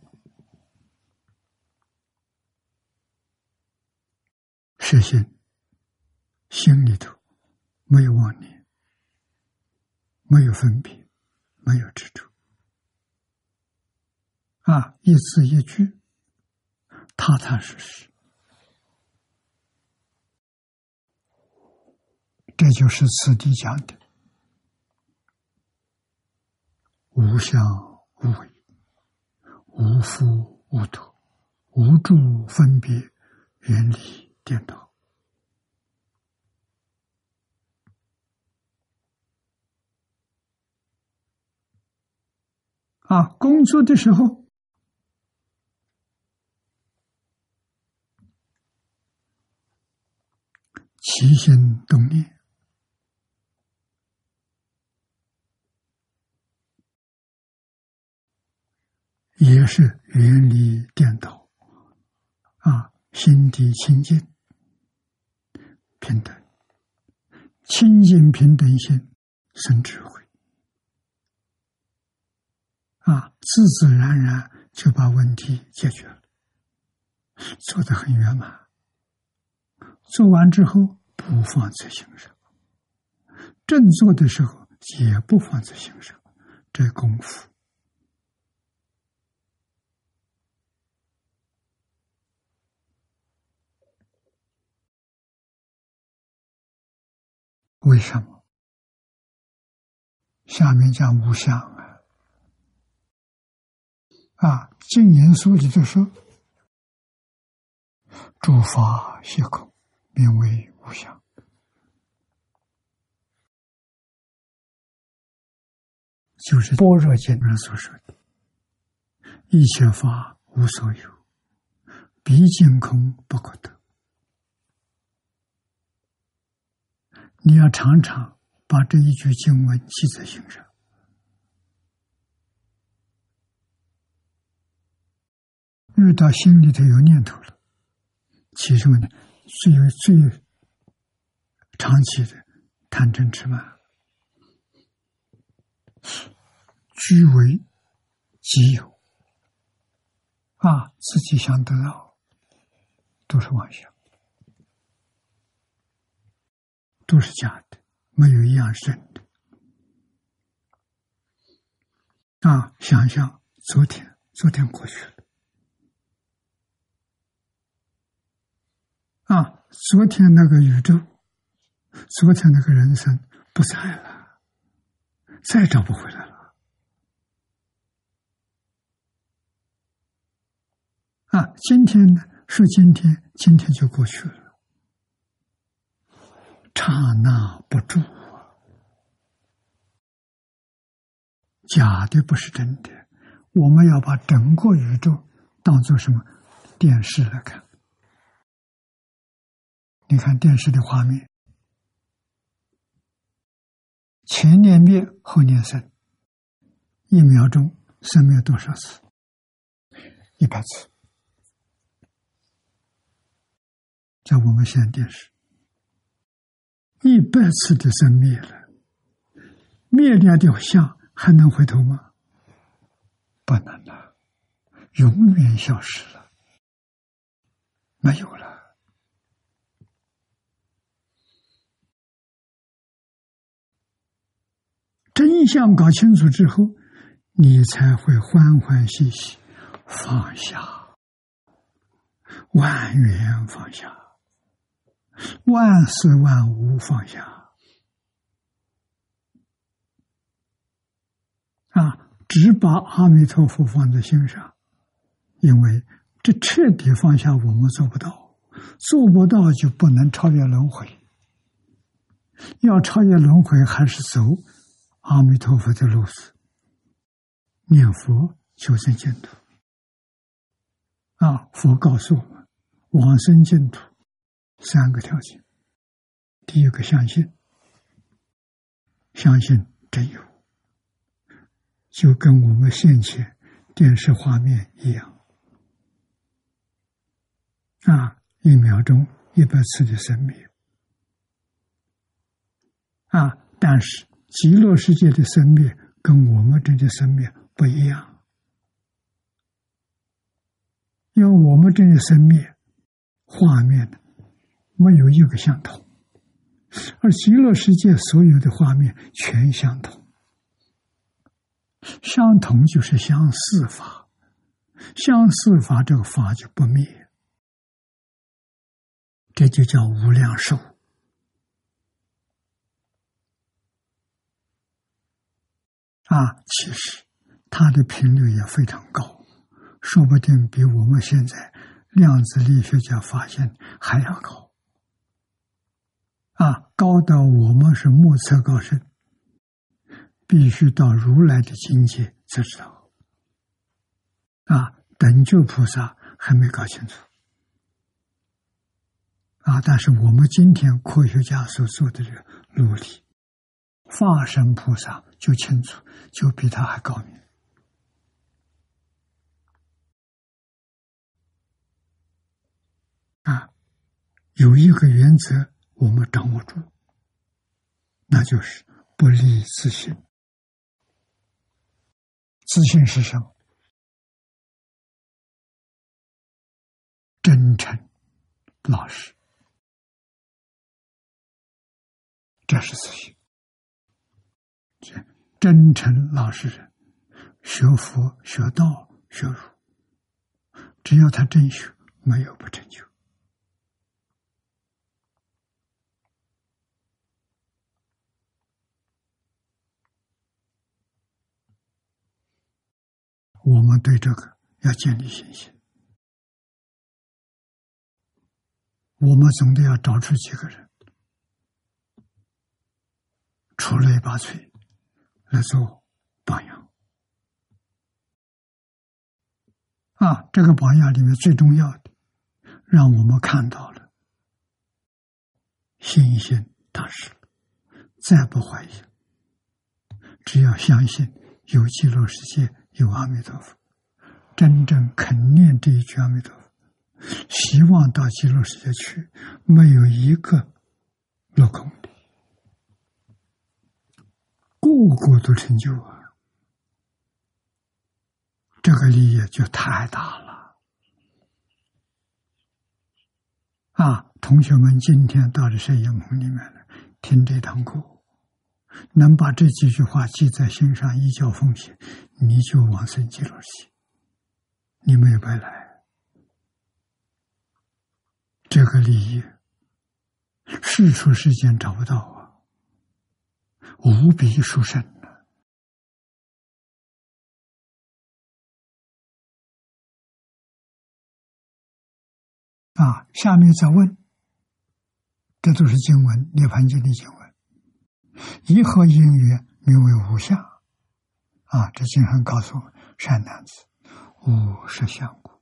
A: 实心心里头没有妄念，没有分别，没有执着，啊，一字一句，踏踏实实，这就是此地讲的无相无为，无福无土，无助分别，远离颠倒。啊，工作的时候，起心动念。也是远离颠倒，啊，心地清净平等，清净平等心生智慧。啊，自自然然就把问题解决了，做的很圆满。做完之后不放在心上，正做的时候也不放在心上，这功夫为什么？下面讲无相。啊，净言书里就说：“诸法虚空，名为无相。”就是般若经上所说的：“一切法无所有，毕竟空不可得。”你要常常把这一句经文记在心上。遇到心里头有念头了，其实呢，最最长期的贪嗔痴慢，据为己有啊，自己想得到，都是妄想，都是假的，没有一样是真的。啊，想想昨天，昨天过去了。啊，昨天那个宇宙，昨天那个人生不在了，再找不回来了。啊，今天呢是今天，今天就过去了，刹那不住啊！假的不是真的，我们要把整个宇宙当做什么电视来看。你看电视的画面，前念灭，后念生，一秒钟生灭多少次？一百次。在我们现电视，一百次的生灭了，灭掉的相还能回头吗？不能了，永远消失了，没有了。真相搞清楚之后，你才会欢欢喜喜放下，万缘放下，万事万物放下，啊，只把阿弥陀佛放在心上，因为这彻底放下我们做不到，做不到就不能超越轮回，要超越轮回还是走。阿弥陀佛的路子，念佛求生净土。啊，佛告诉我们，往生净土三个条件：第一个相信，相信真有，就跟我们现前电视画面一样，啊，一秒钟一百次的生命，啊，但是。极乐世界的生灭跟我们这的生灭不一样，因为我们这的生灭画面没有一个相同，而极乐世界所有的画面全相同，相同就是相似法，相似法这个法就不灭，这就叫无量寿。啊！其实它的频率也非常高，说不定比我们现在量子力学家发现还要高。啊，高到我们是目测高深，必须到如来的境界才知道。啊，等觉菩萨还没搞清楚。啊，但是我们今天科学家所做的这个努力，化身菩萨就清楚，就比他还高明。啊，有一个原则。我们掌握住，那就是不离自信。自信是什么？真诚、老实，这是自信。真诚老实人，学佛、学道、学儒，只要他真学，没有不成就。我们对这个要建立信心。我们总得要找出几个人出类拔萃来做榜样。啊，这个榜样里面最重要的，让我们看到了信心大师，再不怀疑，只要相信有极乐世界。有阿弥陀佛，真正肯念这一句阿弥陀佛，希望到极乐世界去，没有一个落空，个个都成就啊！这个利益就太大了啊！同学们，今天到了摄影棚里面来听这堂课。能把这几句话记在心上，一觉奉行，你就往生极乐世界，你没有白来。这个利益，世出世间找不到，无比殊胜啊！下面再问，这都是经文，《涅盘经》的经文。一合因缘名为无相，啊！这经上告诉我们：善男子，无实相故，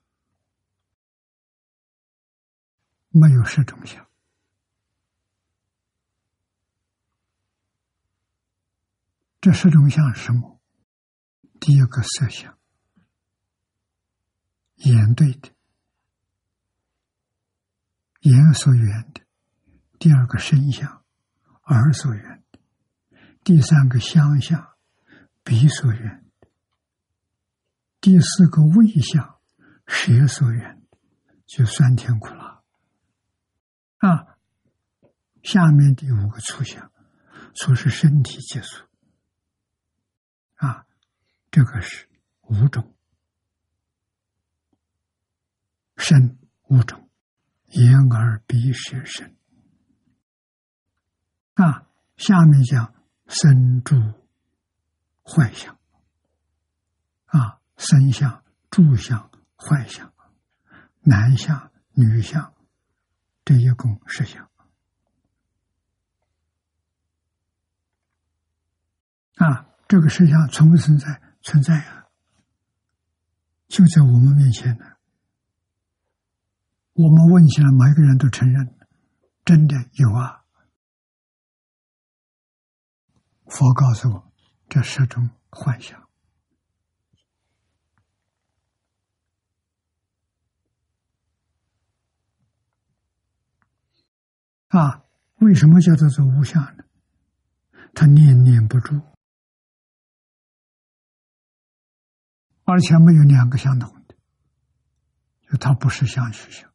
A: 没有十种相。这十种相是什么？第一个色相，眼对的，眼所缘的；第二个声相，耳所缘的。第三个相相，鼻所缘的；第四个味相，舌所缘的，就酸甜苦辣。啊，下面第五个触相，触是身体接触。这个是五种，身五种，眼耳鼻舌身。啊，下面讲。生住坏相啊，生相、住相、坏相，男相、女相，这一共十相啊。这个实相存不存在？存在啊，就在我们面前呢。我们问起来，每个人都承认，真的有啊。佛告诉我，这是种幻想啊！为什么叫做做无相呢？他念念不住，而且没有两个相同的，就它不是相虚相。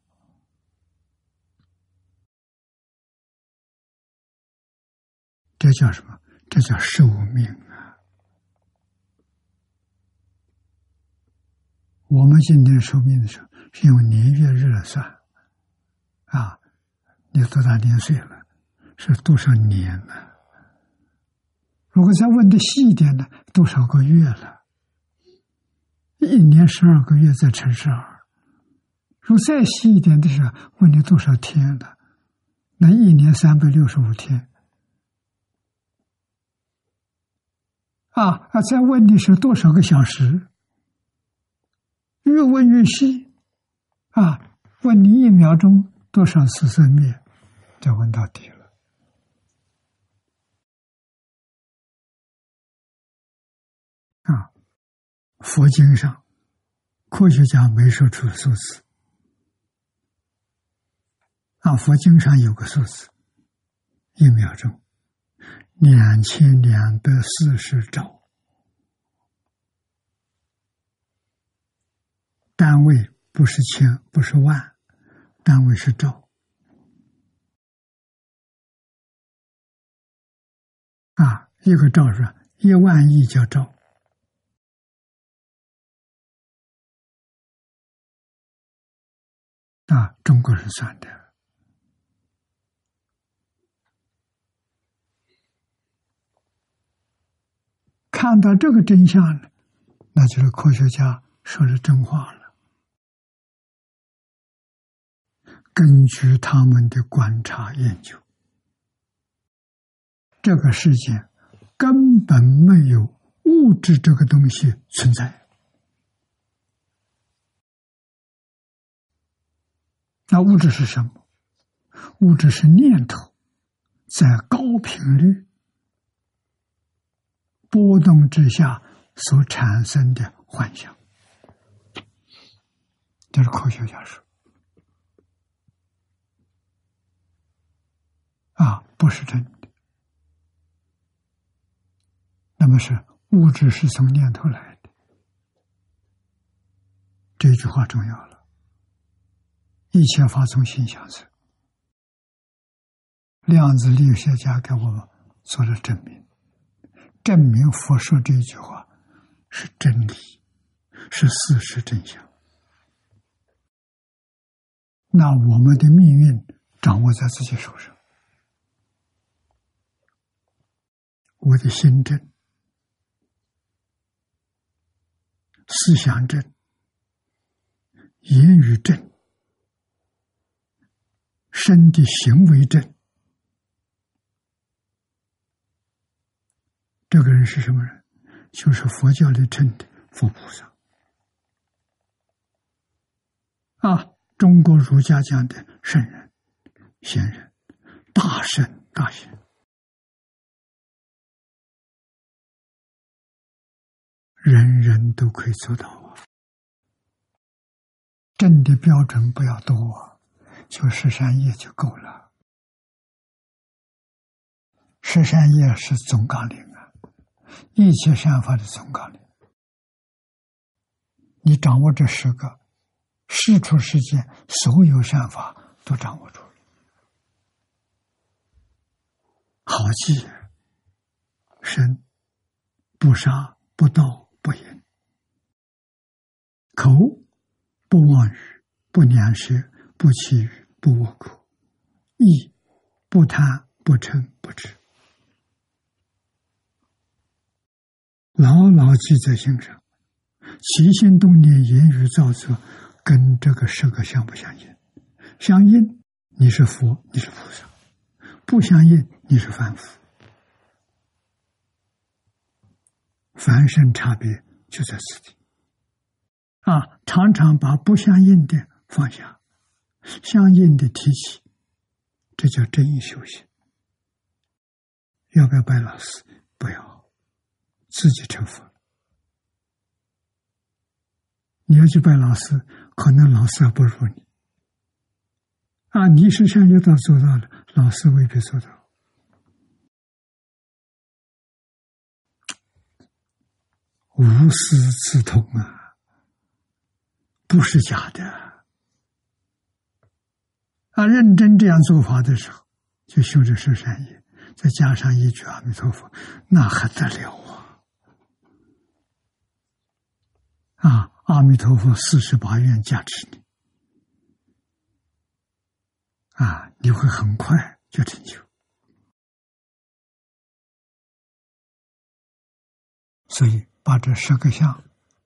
A: 这叫什么？这叫寿命啊！我们今天寿命的时候是用年月日来算，啊，你多大年岁了？是多少年了？如果再问的细一点呢？多少个月了？一年十二个月再乘十二。如再细一点的时候问你多少天了？那一年三百六十五天。啊啊！再问的是多少个小时？越问越细。啊，问你一秒钟多少次生灭？就问到底了。佛经上科学家没说出数字。啊，佛经上有个数字，一秒钟。两千两百四十兆，单位不是千，不是万，单位是兆。啊，一个兆是一万亿叫兆。啊，中国人算的。看到这个真相了，那就是科学家说的真话了。根据他们的观察研究，这个世界根本没有物质这个东西存在。那物质是什么？物质是念头，在高频率。波动之下所产生的幻想，这是科学家说啊，不是真的。那么是物质是从念头来的，这句话重要了。一切法从心想生，量子力学家给我们做了证明。证明佛说这句话是真理，是事实真相。那我们的命运掌握在自己手上。我的心正，思想正，言语正，身的行为正。这个人是什么人？就是佛教里称的佛菩萨啊，中国儒家讲的圣人、贤人、大圣、大贤，人人都可以做到啊。正的标准不要多啊，就十三页就够了。十三页是总纲领啊。一切善法的总纲领，你掌握这十个，世出世间所有善法都掌握住了，好记。身不杀不盗不淫，口不妄语不两舌不绮语不恶口，意不贪不嗔不痴。牢牢记在心上，起心动念、言语造作，跟这个十个相不相应？相应，你是佛，你是菩萨；不相应，你是凡夫。凡圣差别就在此地。啊，常常把不相应的放下，相应的提起，这叫真修行。要不要拜老师？不要。自己成佛，你要去拜老师，可能老师还不如你。啊，你是想要到做到了，老师未必做到。无师自通啊，不是假的。啊，认真这样做法的时候，就修这十善业，再加上一句阿弥陀佛，那还得了啊！啊，阿弥陀佛四十八愿加持你，啊，你会很快就成就。所以把这十个相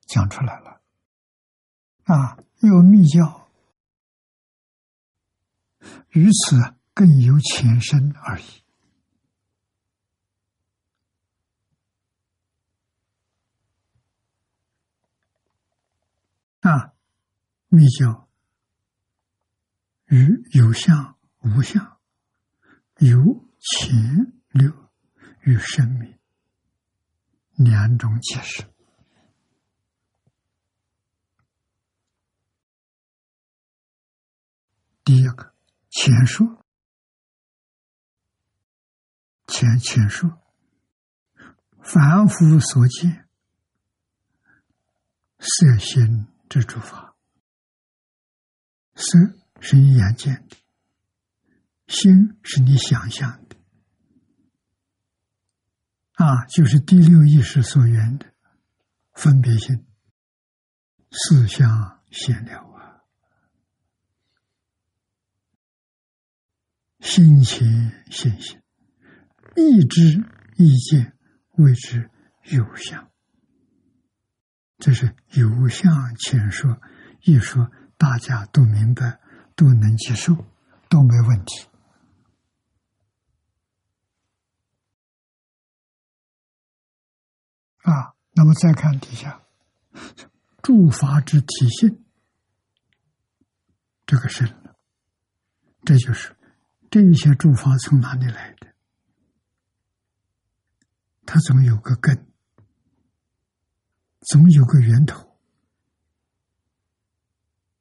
A: 讲出来了，啊，有密教，于此更有前身而已。啊，密教与有相无相，有前六与生命两种解释。第一个前说，前前说，凡夫所见色心。之诸法，色是你眼见的，心是你想象的，啊，就是第六意识所缘的分别心，四相现了啊，心情现行，意知意见谓之有相。这是有相前说，一说大家都明白，都能接受，都没问题。啊，那么再看底下，诸法之体性，这个是，这就是这些诸法从哪里来的？它总有个根。总有个源头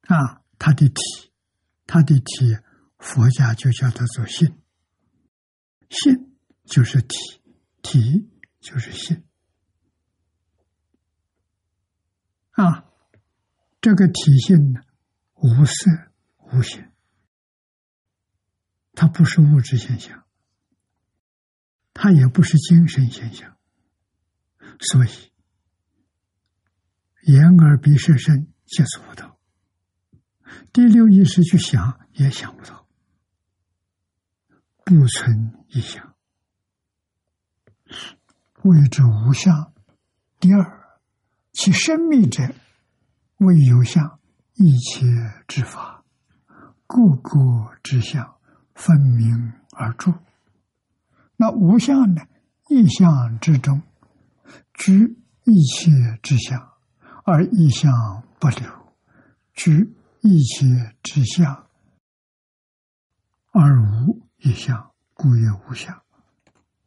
A: 啊，它的体，它的体，佛家就叫它做性，性就是体，体就是性啊。这个体性呢，无色无形，它不是物质现象，它也不是精神现象，所以。眼耳鼻舌身接触不到，第六意识去想也想不到，不存一想，谓之无相。第二，其生命者为有相，一切之法，个个之相分明而住。那无相呢？一相之中，居一切之相。而一相不留，居一切之相，而无一相，故曰无相。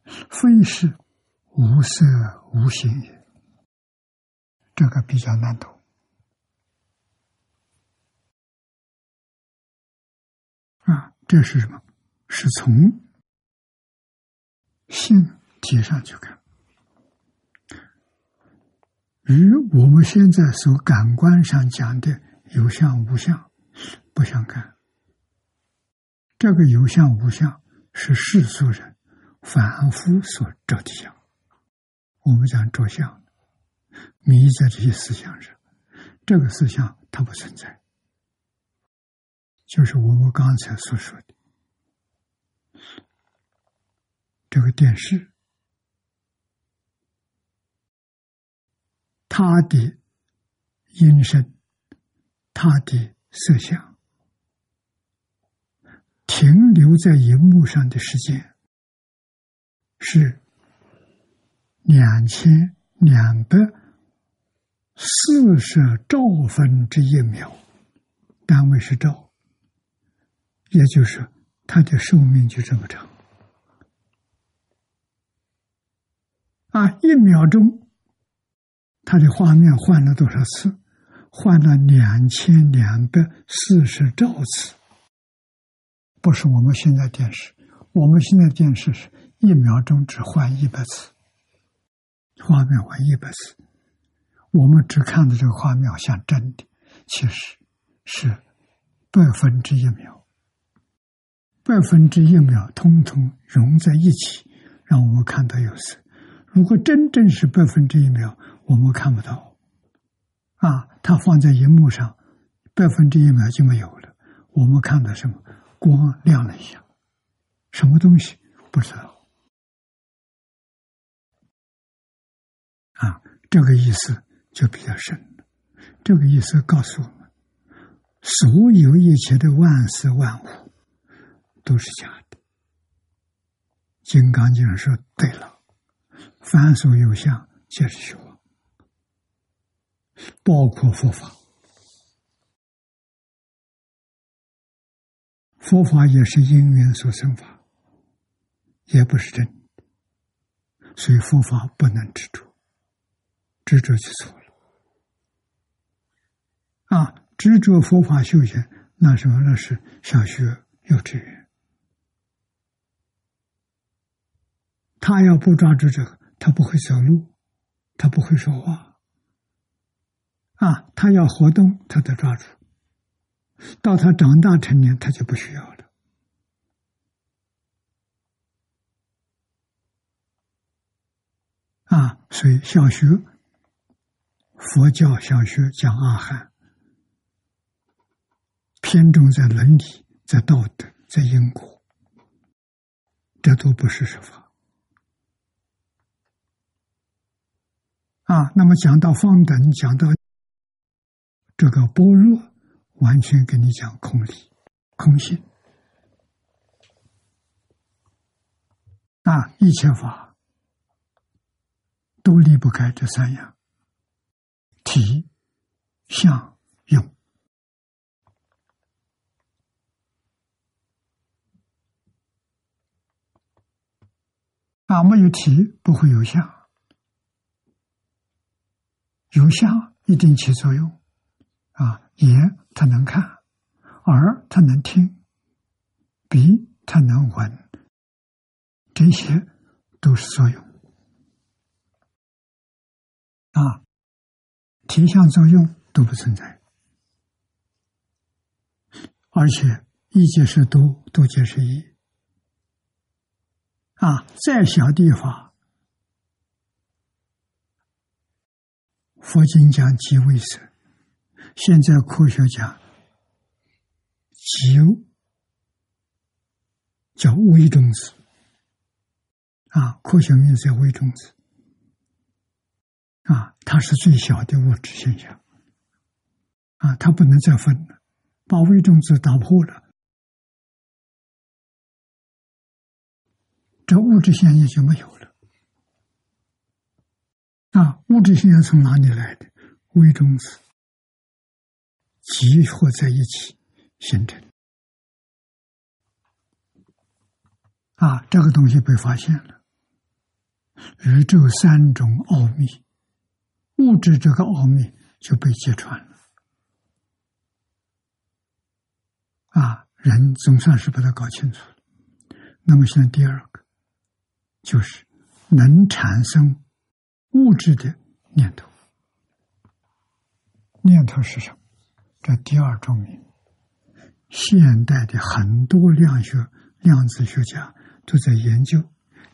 A: 非是无色无形也。这个比较难懂这是什么？是从性体上去看。与我们现在所感官上讲的有相无相不相干。这个有相无相是世俗人凡夫所着的相。我们讲着相，迷在这些思想上，这个思想它不存在，就是我们刚才所说的这个电视。他的音声，他的色相，停留在荧幕上的时间是两千两百四十兆分之一秒，单位是兆，也就是它的寿命就这么长啊，一秒钟。他的画面换了多少次？换了两千两百四十兆次。不是我们现在电视，我们现在电视是一秒钟只换一百次，画面换一百次。我们只看到这个画面像真的，其实是百分之一秒，百分之一秒通通融在一起，让我们看到有色。如果真正是百分之一秒，我们看不到。啊，它放在荧幕上，百分之一秒就没有了。我们看到什么？光亮了一下，什么东西不知道。啊，这个意思就比较深了。这个意思告诉我们，所有一切的万事万物都是假的。《金刚经》说：“对了，凡所有相，皆是虚妄，包括佛法。佛法也是因缘所生法，也不是真的，所以佛法不能执着。”执着就错了啊！执着佛法修行，那什么？那是小学幼稚园。他要不抓住这个，他不会走路，他不会说话啊！他要活动，他得抓住。到他长大成年，他就不需要了啊！所以小学。佛教小学讲阿含，偏重在伦理、在道德、在因果，这都不是说法啊。那么讲到方等，讲到这个般若，完全跟你讲空理、空性啊，一切法都离不开这三样。体、相、用啊，没有体不会有相，有相一定起作用啊。眼它能看，耳它能听，鼻它能闻，这些都是作用啊。体相作用都不存在，而且一皆是多，多皆是一。啊，再小地方，佛经讲即为色，现在科学家即叫微中子，啊，科学名字叫微中子。啊，它是最小的物质现象，啊，它不能再分了，把微中子打破了，这物质现象就没有。啊，物质现象从哪里来的？微中子集合在一起形成。啊，这个东西被发现了，宇宙三种奥秘。物质这个奥秘就被揭穿了，啊，人总算是把它搞清楚了。那么现在第二个，就是能产生物质的念头。念头是什么？这第二种名。现代的很多量学、量子学家都在研究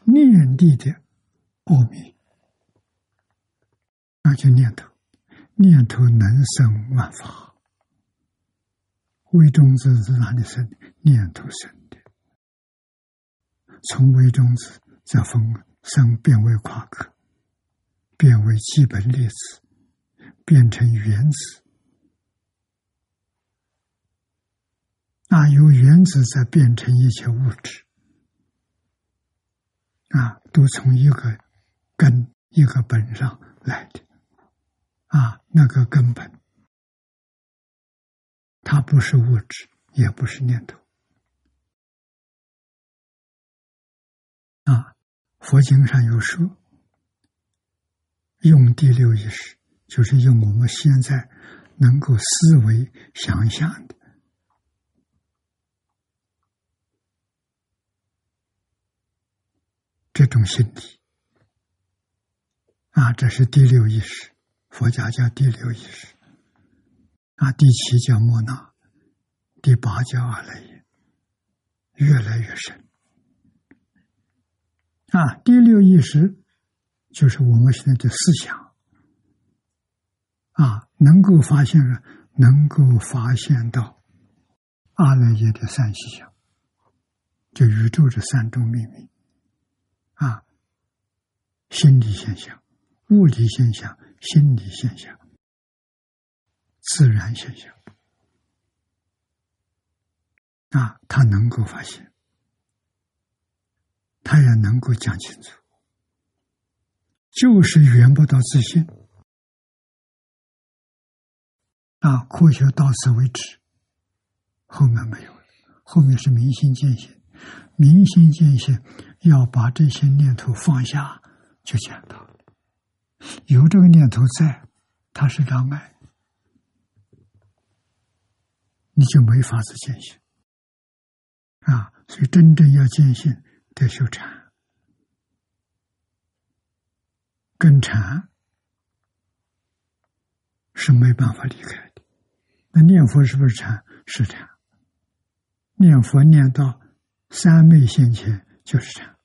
A: 念力的奥秘。那就念头，念头能生万法。微中子是哪里生的？念头生的。从微中子再分生变为夸克，变为基本粒子，变成原子。那由原子再变成一切物质，啊，都从一个根、一个本上来的。啊，那个根本，它不是物质，也不是念头。啊，佛经上有说，用第六意识，就是用我们现在能够思维想象的这种心理。啊，这是第六意识。佛家叫第六意识，啊，第七叫莫那，第八叫阿赖耶，越来越深，啊，第六意识就是我们现在的思想。啊，能够发现了，能够发现到阿赖耶的三细相，就宇宙的三种秘密。啊，心理现象、物理现象、心理现象、自然现象。啊，他能够发现。他也能够讲清楚，就是圆不到自信啊！科学到此为止，后面没有了。后面是明心见性，明心见性要把这些念头放下，就见到了有这个念头在，它是障碍，你就没法子见性啊！所以真正要见性。得修禅，跟禅是没办法离开的。那念佛是不是禅？是禅。念佛念到三昧现前就是禅。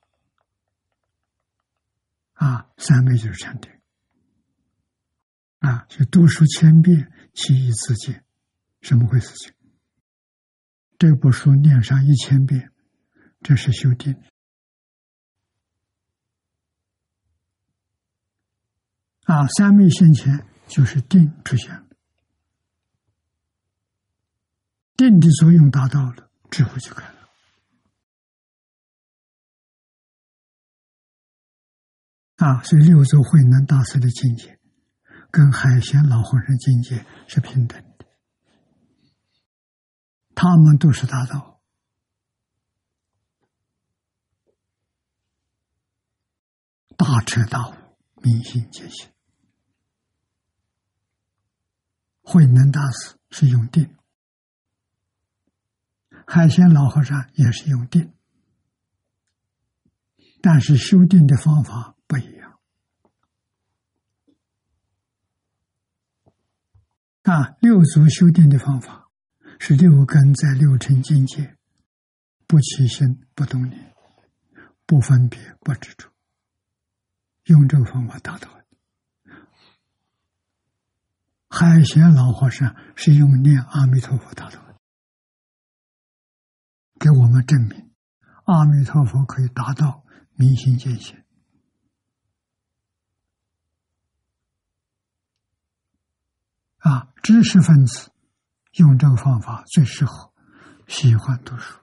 A: 啊，三昧就是禅定。啊，就读书千遍，其义自见。什么回事？情？这部书念上一千遍，这是修定。啊，三昧现前就是定出现了，定的作用达到了，智慧就开了。啊，所以六祖慧能大师的境界，跟海贤老和尚境界是平等的，他们都是大道，大彻大悟，明心见性。慧能大师是用定，海鲜老和尚也是用定，但是修定的方法不一样。啊，六祖修定的方法是六根在六尘境界，不起心、不动念、不分别、不执着，用这个方法达到。海贤老和尚是用念阿弥陀佛达到的，给我们证明阿弥陀佛可以达到明心见性。啊，知识分子用这个方法最适合，喜欢读书。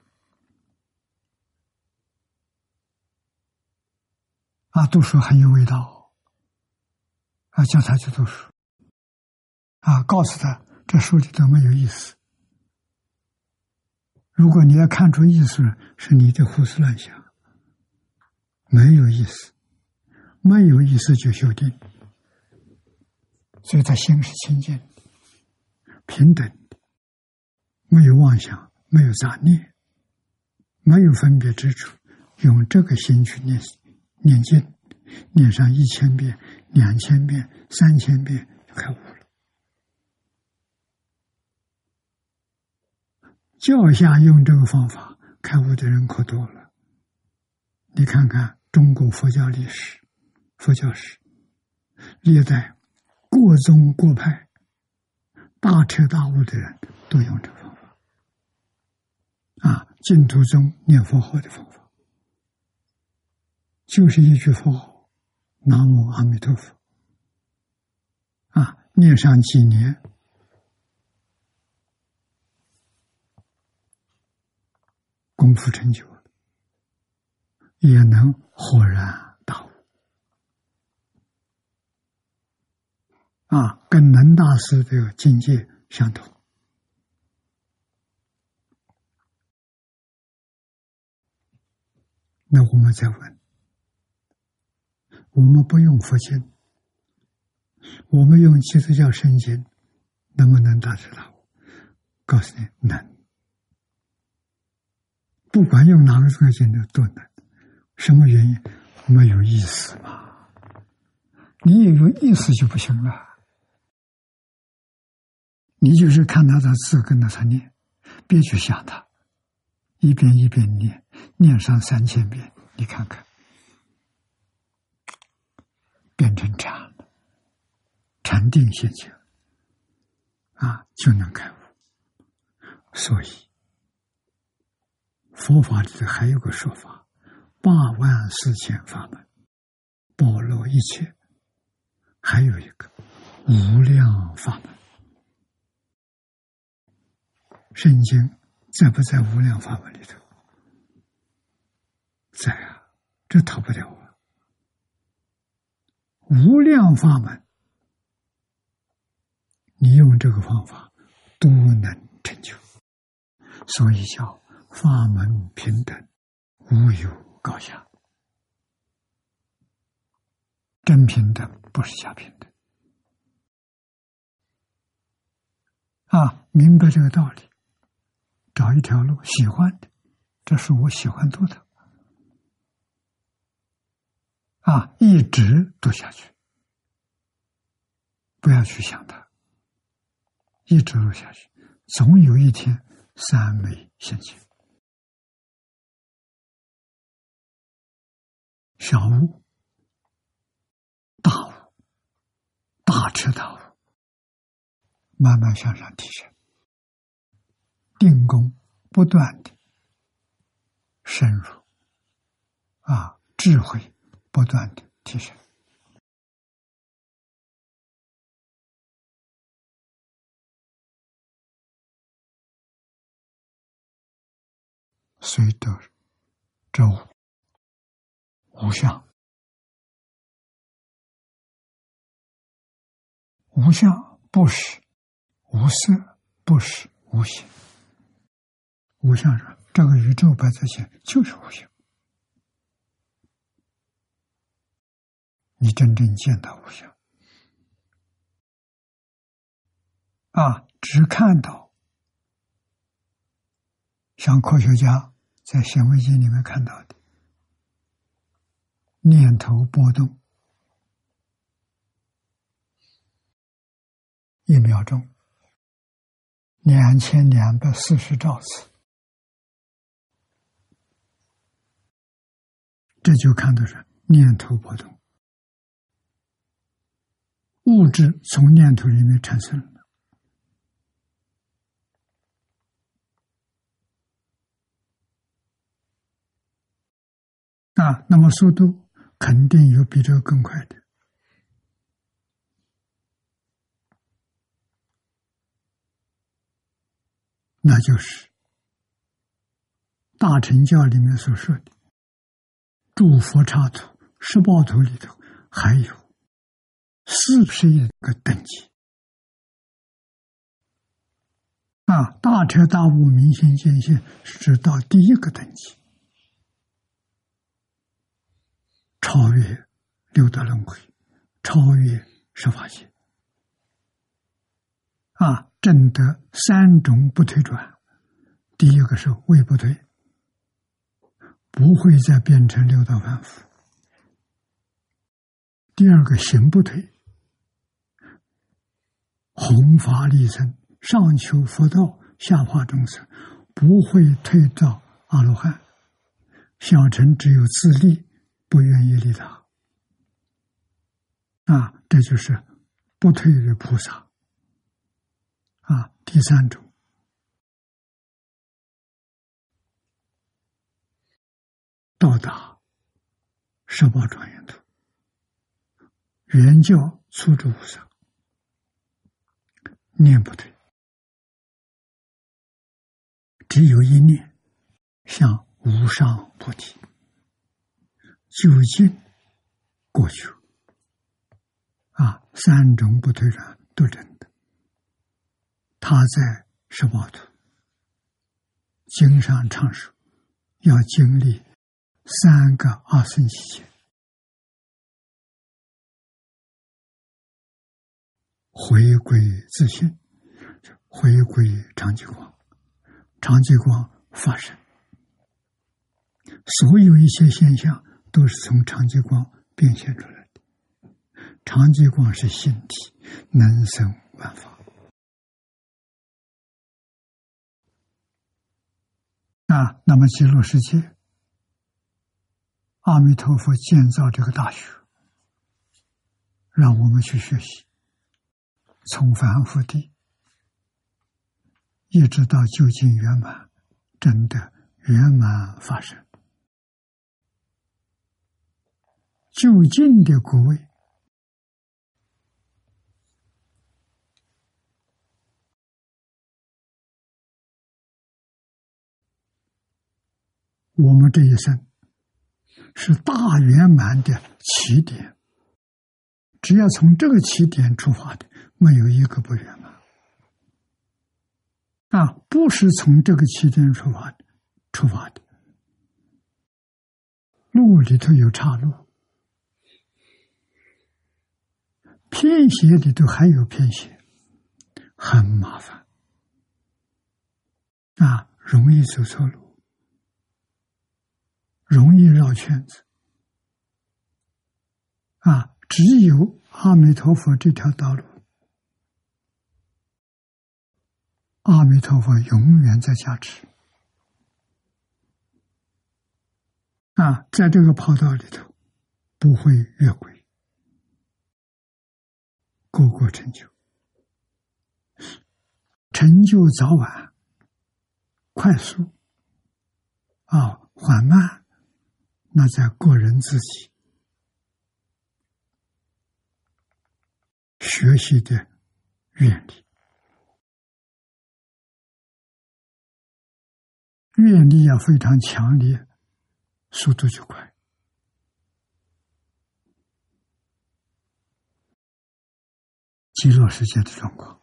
A: 啊，读书很有味道，啊，叫他去读书。啊，告诉他这书里头没有意思。如果你要看出意思，是你的胡思乱想，没有意思，没有意思就修定。所以他心是清净、平等的，没有妄想，没有杂念，没有分别之处。用这个心去念念经，念上一千遍、两千遍、三千遍，就开悟了。教下用这个方法开悟的人可多了。你看看中国佛教历史、佛教史，历代各宗各派大彻大悟的人都用这个方法。啊，净土宗念佛号的方法，就是一句佛号“南无阿弥陀佛”。啊，念上几年。功夫成就了，也能豁然大悟啊！跟能大师的境界相同。那我们再问：我们不用佛经，我们用基督教圣经，能不能大彻大悟？告诉你，能。不管用哪个宗教的都能，什么原因？没有意思嘛？你有有意思就不行了。你就是看他的字，跟着他念，别去想他，一遍一遍念，念上三千遍，你看看，变成禅了，禅定现前，啊，就能开悟。所以，佛法里头还有个说法：八万四千法门，包罗一切。还有一个无量法门，圣经在不在无量法门里头？在啊，这逃不掉啊！无量法门，你用这个方法都能成就，所以叫法门平等，无有高下。真平等不是假平等啊！明白这个道理，找一条路喜欢的，这是我喜欢读的啊，一直读下去，不要去想它，一直读下去，总有一天三昧现前，小悟。大彻大悟，慢慢向上提升，定功不断的深入，啊，智慧不断的提升，随得周无相。无相不实，无色不实，无形。无相是这个宇宙摆在前，就是无相。你真正见到无相啊，只看到像科学家在显微镜里面看到的念头波动。一秒钟，两千两百四十兆次，这就看的是念头波动，物质从念头里面产生了。啊，那么速度肯定有比这个更快的。那就是大乘教里面所说的诸佛刹土、十报土里头，还有四十亿个等级啊！大彻大悟、明心见性是到第一个等级，超越六道轮回，超越十法界。啊！证得三种不退转，第一个是位不退，不会再变成六道凡夫；第二个行不退，弘法利生，上求佛道，下化众生，不会退到阿罗汉；小乘只有自利，不愿意利他。啊，这就是不退的菩萨。啊，第三种，到达十八庄严土，原教初住无上，念不对，只有一念，向无上菩提，究竟过去，啊，三种不退转都真的。他在十八图经上唱说，要经历三个二生期间，回归自信，回归长极光，长极光发生，所有一些现象都是从长极光变现出来的。长极光是心体，能生万法。啊，那么极乐世界，阿弥陀佛建造这个大学，让我们去学习，从凡夫地一直到究竟圆满，真的圆满发生。就近的国位，我们这一生是大圆满的起点。只要从这个起点出发的，没有一个不圆满。啊，不是从这个起点出发的，出发的路里头有岔路。偏斜里头还有偏斜，很麻烦啊，容易走错路，容易绕圈子啊。只有阿弥陀佛这条道路，阿弥陀佛永远在加持啊，在这个跑道里头不会越轨。个个成就，成就早晚，快速。啊，缓慢，那在个人自己。学习的愿力，愿力要非常强烈，速度就快。极乐世界的状况。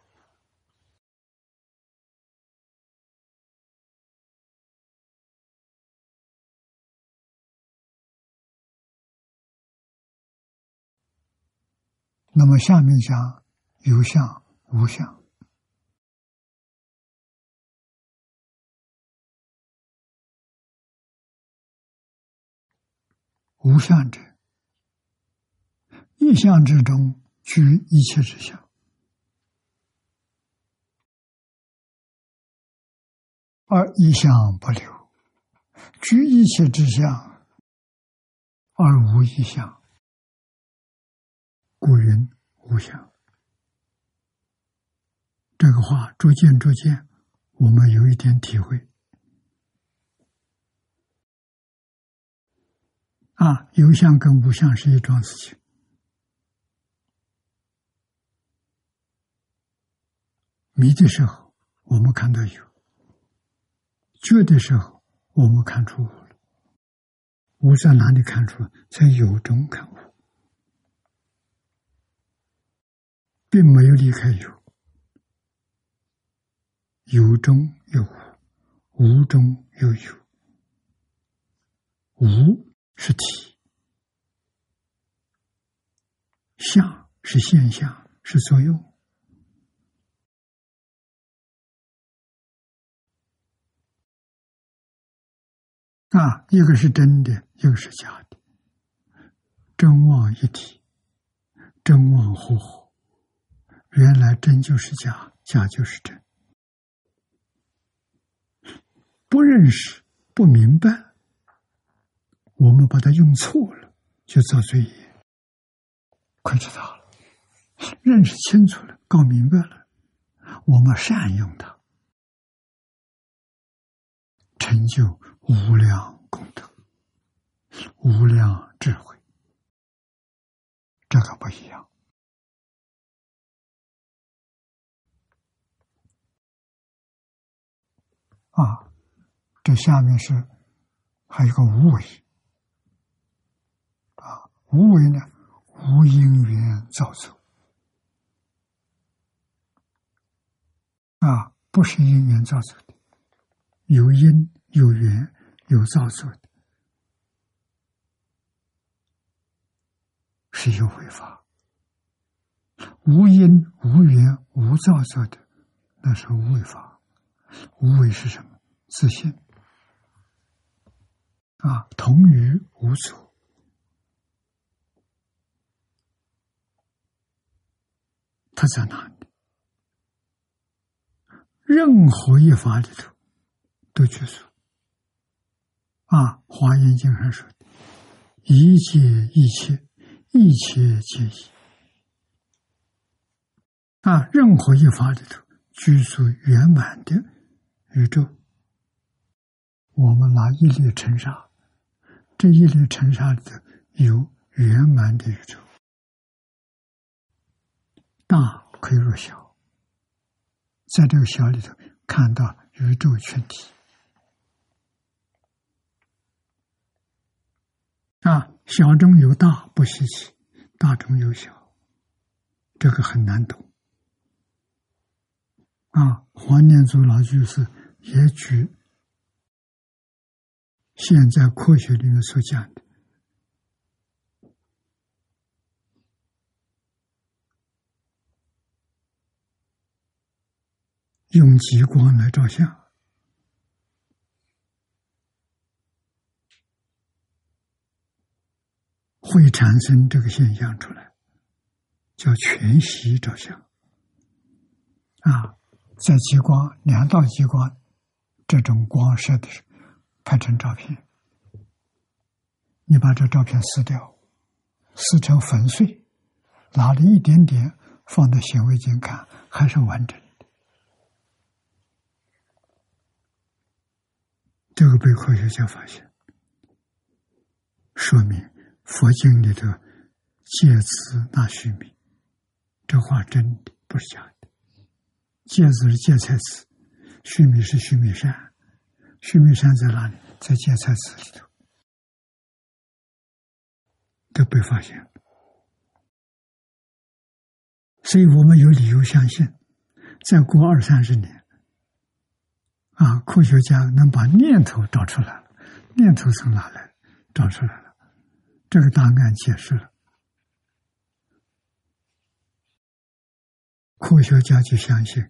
A: 那么下面讲有相无相，无相者，一相之中居一切之相。而一相不留，居一切之相，而无一相，故云无相。这个话逐渐逐渐，我们有一点体会。啊，有相跟无相是一桩事情。迷的时候，我们看到有。觉的时候，我们看出无了。无在哪里看出？在有中看无，并没有离开有。有中有无，无中有有。无是体，相是现象，是作用。啊，一个是真的，一个是假的，真妄一体，真妄合合。原来真就是假，假就是真。不认识、不明白，我们把它用错了，就造罪业。快知道了，认识清楚了，搞明白了，我们善用它，成就。无量功德，无量智慧，这个不一样。啊！这下面是还有个无为。啊，无为呢，无因缘造作。啊，不是因缘造作的，有因有缘。有造作的，是有违法；无因无缘无造作的，那是无为法。无为是什么？自信啊，同于无所。它在哪里？任何一法里头都拘束。啊，《华严经》上说：“一切一切，一切皆一。啊，任何一法里头居住圆满的宇宙，我们拿一粒尘沙，这一粒尘沙里头有圆满的宇宙，大可以入小，在这个小里头看到宇宙全体。啊，小中有大不稀奇，大中有小，这个很难懂。啊，黄念祖老居士也举现在科学里面所讲的，用极光来照相。会产生这个现象出来，叫全息照相啊，在激光两道激光这种光射的时候拍成照片，你把这照片撕掉，撕成粉碎，拿了一点点放在显微镜看，还是完整的。这个被科学家发现，说明。佛经里头“戒子纳须弥”，这话真的不是假的。戒子是芥菜籽，须弥是须弥山，须弥山在哪里？在芥菜籽里头，都被发现了。所以我们有理由相信，再过二三十年，啊，科学家能把念头找出来。念头从哪来？找出来。这个答案解释了，科学家就相信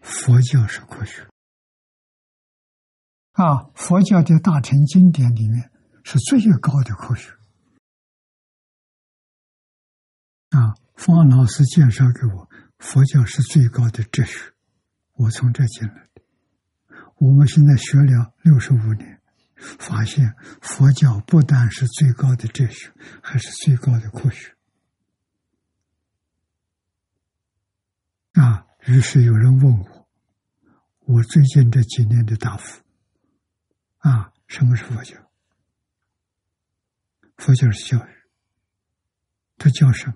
A: 佛教是科学啊！佛教的大乘经典里面是最高的科学啊！方老师介绍给我，佛教是最高的哲学，我从这进来的。我们现在学了六十五年。发现佛教不但是最高的哲学，还是最高的科学。啊！于是有人问我：“我最近这几年的答复，啊，什么是佛教？佛教是教育，它叫什么？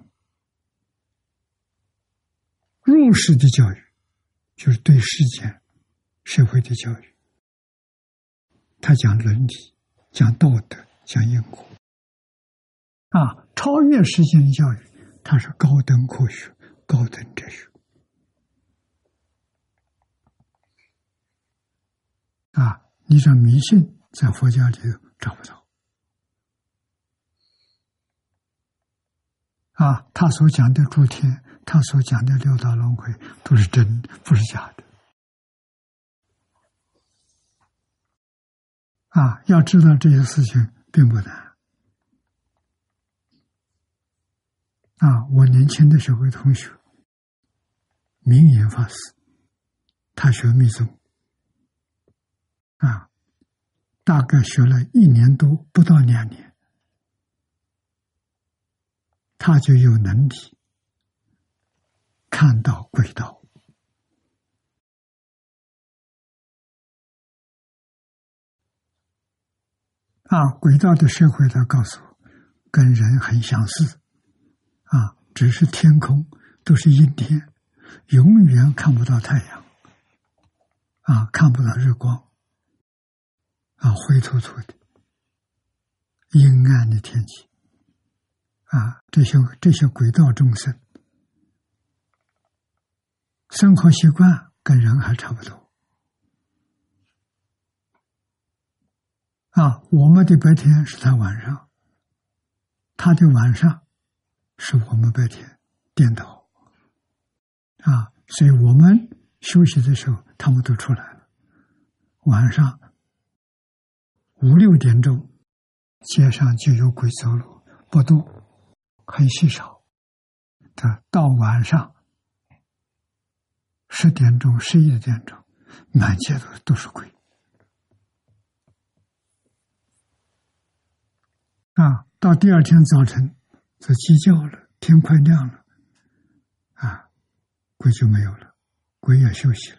A: 入世的教育，就是对世间社会的教育。”他讲伦理，讲道德，讲因果，啊，超越世间的教育，它是高等科学、高等哲学，啊，你说迷信在佛教里头找不到，啊，他所讲的诸天，他所讲的六道轮回，都是真，不是假的。啊，要知道这些事情并不难。啊，我年轻的时候，同学明言法师，他学密宗，啊，大概学了一年多，不到两年，他就有能力看到轨道。啊，轨道的社会，他告诉我，跟人很相似，啊，只是天空都是阴天，永远看不到太阳，啊，看不到日光，啊，灰秃秃的，阴暗的天气，啊，这些这些轨道众生，生活习惯跟人还差不多。啊，我们的白天是他晚上，他的晚上是我们白天，颠倒。啊，所以我们休息的时候，他们都出来了。晚上五六点钟，街上就有鬼走路，不多，很稀少。他到晚上十点钟、十一点钟，满街都都是鬼。啊，到第二天早晨，就鸡叫了，天快亮了，啊，鬼就没有了，鬼也休息了。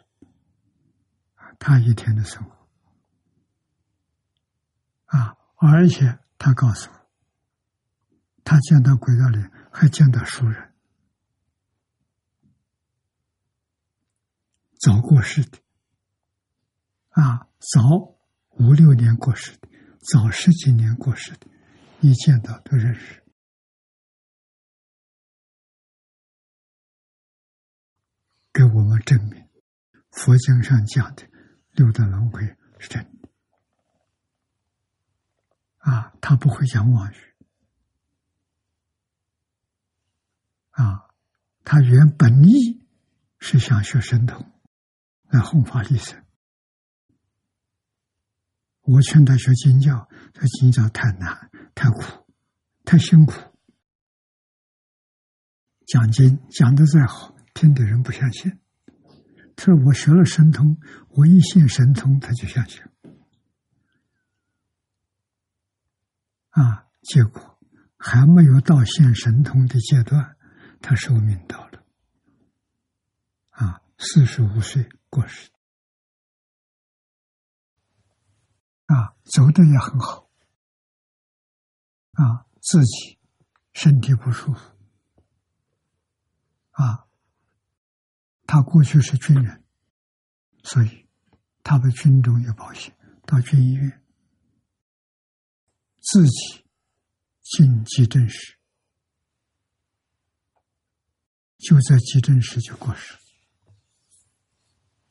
A: 他一天的生活啊，而且他告诉我，他见到鬼道里还见到熟人，早过世的啊，早五六年过世的，早十几年过世的，一见到都认识，给我们证明佛经上讲的。六道轮回是真的啊，他不会讲妄语啊，他原本意是想学神通来弘法利生。我劝他学经教，他经教太难、太苦、太辛苦，讲经讲的再好，听的人不相信。他说：“我学了神通，我一信神通，他就相信。啊，结果还没有到现神通的阶段，他寿命到了。啊，四十五岁过世。啊，走的也很好。啊，自己身体不舒服。啊。”他过去是军人，所以他被军中有保险，到军医院自己进急诊室，就在急诊室就过世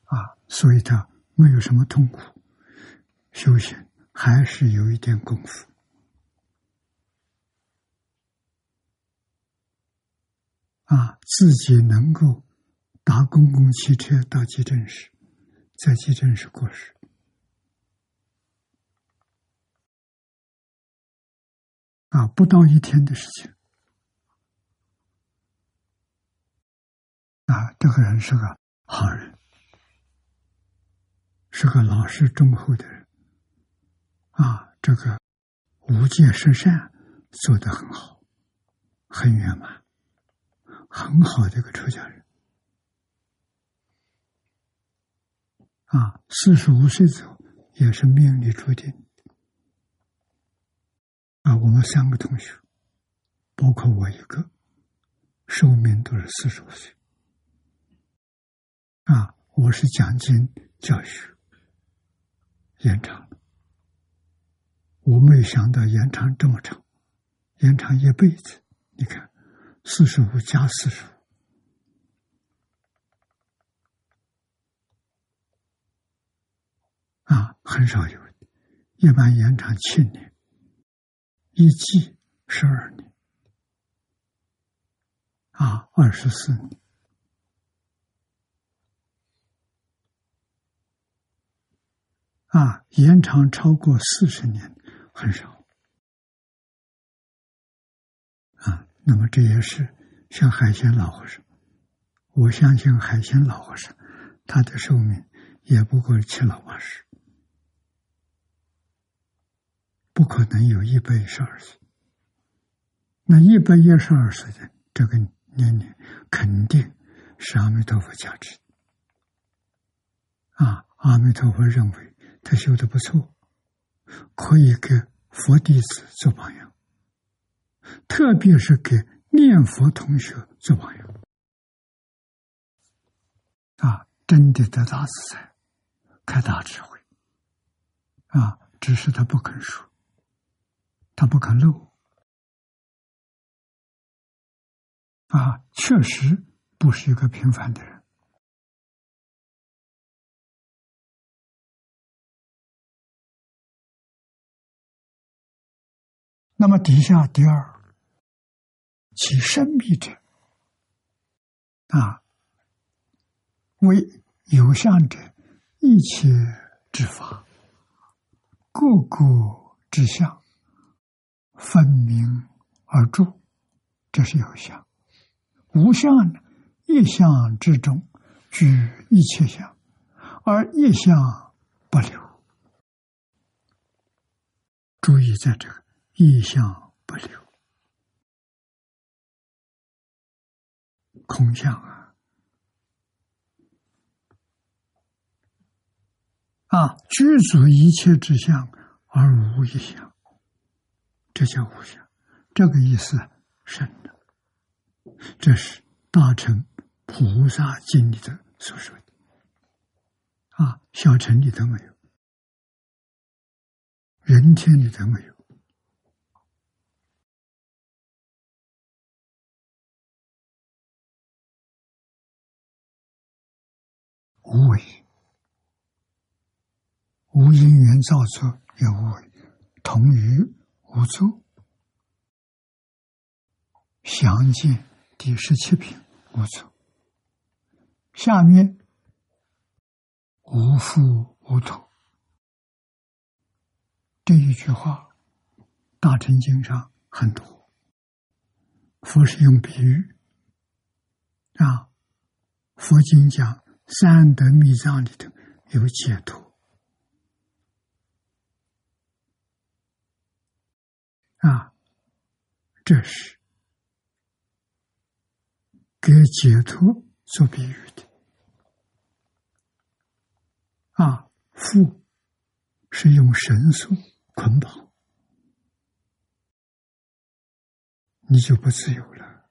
A: 啊，所以他没有什么痛苦，修行还是有一点功夫。啊，自己能够。搭公共汽车到急诊室，在急诊室过世，啊，不到一天的事情，啊，这个人是个好人，是个老实忠厚的人，啊，这个无戒十善做得很好，很圆满，很好的一个出家人。啊，四十五岁走也是命里注定。啊，我们三个同学，包括我一个，寿命都是四十五岁。啊，我是讲经教学延长我没有想到延长这么长，延长一辈子。你看，四十五加四十五。啊，很少有，一般延长七年，一季十二年，啊，二十四年，啊，延长超过四十年很少，啊，那么这也是像海鲜老和尚，我相信海鲜老和尚他的寿命也不过七老八十。不可能有一百一十二岁，那一百一十二岁的这个年龄，肯定是阿弥陀佛加持。啊，阿弥陀佛认为他修的不错，可以给佛弟子做朋友，特别是给念佛同学做朋友。啊，真的得大自在，开大智慧。啊，只是他不肯说。他不肯露，啊，确实不是一个平凡的人。那么底下第二，其神秘者，啊，为有相者，一切之法，个个之相。分明而住，这是有相；无相呢？一相之中具一切相，而一相不留。注意，在这个意向不留，空相啊！啊，具足一切之相而无一相，这叫无相。这个意思深的，这是大乘菩萨经里的所说的。啊，小乘里头没有，人天里头没有。无为，无因缘造作也无为，同于无作。详见第十七品无作。下面无父无土这一句话，大乘经上很多，佛是用比喻啊，佛经讲。三德密藏里头有解脱啊，这是给解脱做比喻的啊。缚是用绳索捆绑，你就不自由了；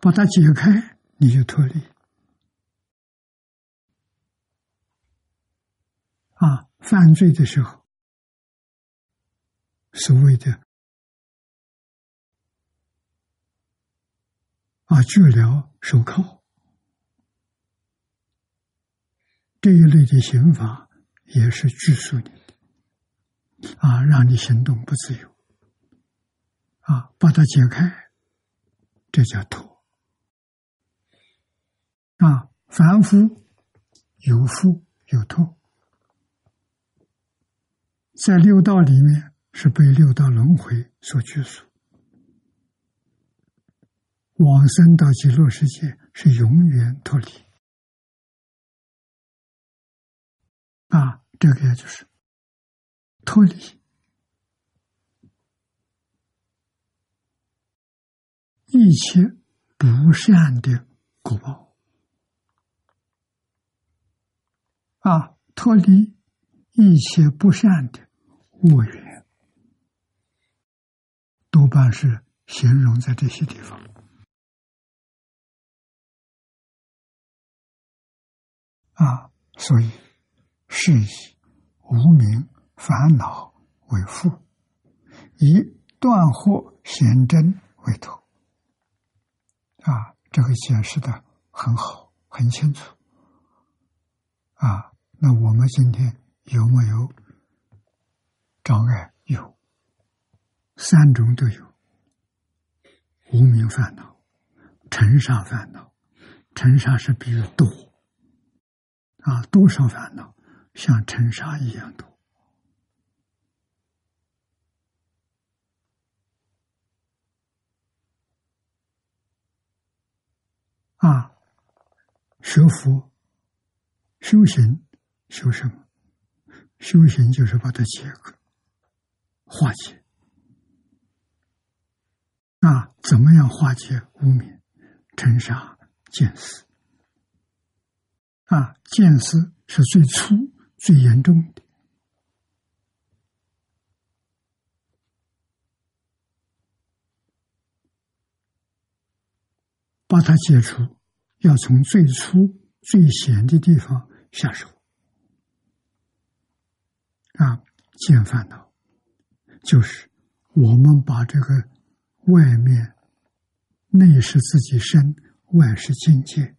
A: 把它解开，你就脱离。啊，犯罪的时候，所谓的啊拘留、手铐这一类的刑法，也是拘束你的，啊，让你行动不自由，啊，把它解开，这叫脱。啊，凡夫有缚有脱。在六道里面是被六道轮回所拘束，往生到极乐世界是永远脱离。啊，这个就是脱离一切不善的果报，啊，脱离。一切不善的恶缘，多半是形容在这些地方啊。所以是以无名烦恼为父，以断惑显真为头啊。这个解释的很好，很清楚啊。那我们今天。有没有障碍？有，三种都有。无名烦恼、尘沙烦恼，尘沙是比较多啊，多少烦恼像尘沙一样多啊。学佛、修行、修什么？修行就是把它解开、化解。那怎么样化解污名、尘沙、见思？啊，见思是最粗、最严重的，把它解除，要从最初、最险的地方下手。啊，见烦恼，就是我们把这个外面内是自己身，外是境界，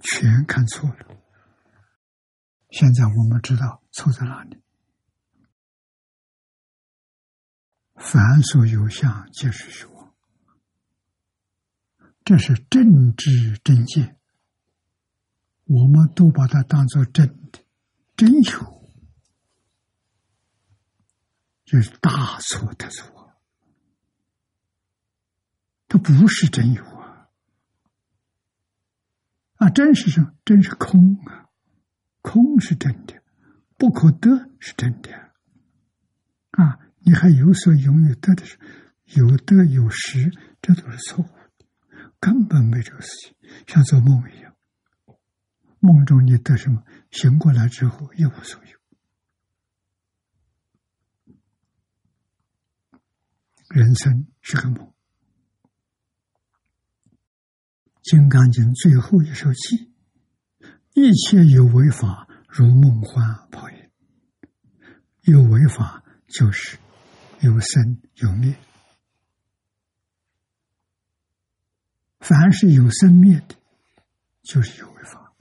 A: 全看错了。现在我们知道错在哪里。凡所有相，皆是虚妄。这是正知正见，我们都把它当做真的，真有。这是大错特错，它不是真有啊！啊，真是什么？真是空啊！空是真的，不可得是真的啊！你还有所拥有得的是有得有失，这都是错误的，根本没这个事情，像做梦一样。梦中你得什么？醒过来之后一无所有。人生是个梦。《金刚经》最后一首偈：“一切有为法，如梦幻泡影。”有为法就是有生有灭，凡是有生灭的，就是有为法。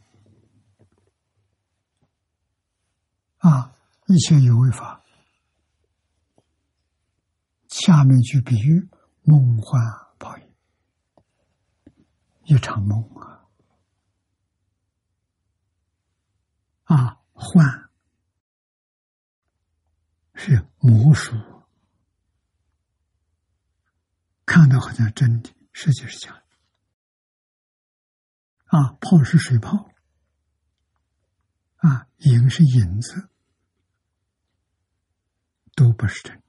A: 啊，一切有为法，下面就比喻梦幻泡影。一场梦啊，啊，幻是魔术，看到好像真的，实际是假的。啊，泡是水泡，啊，影是影子，都不是真。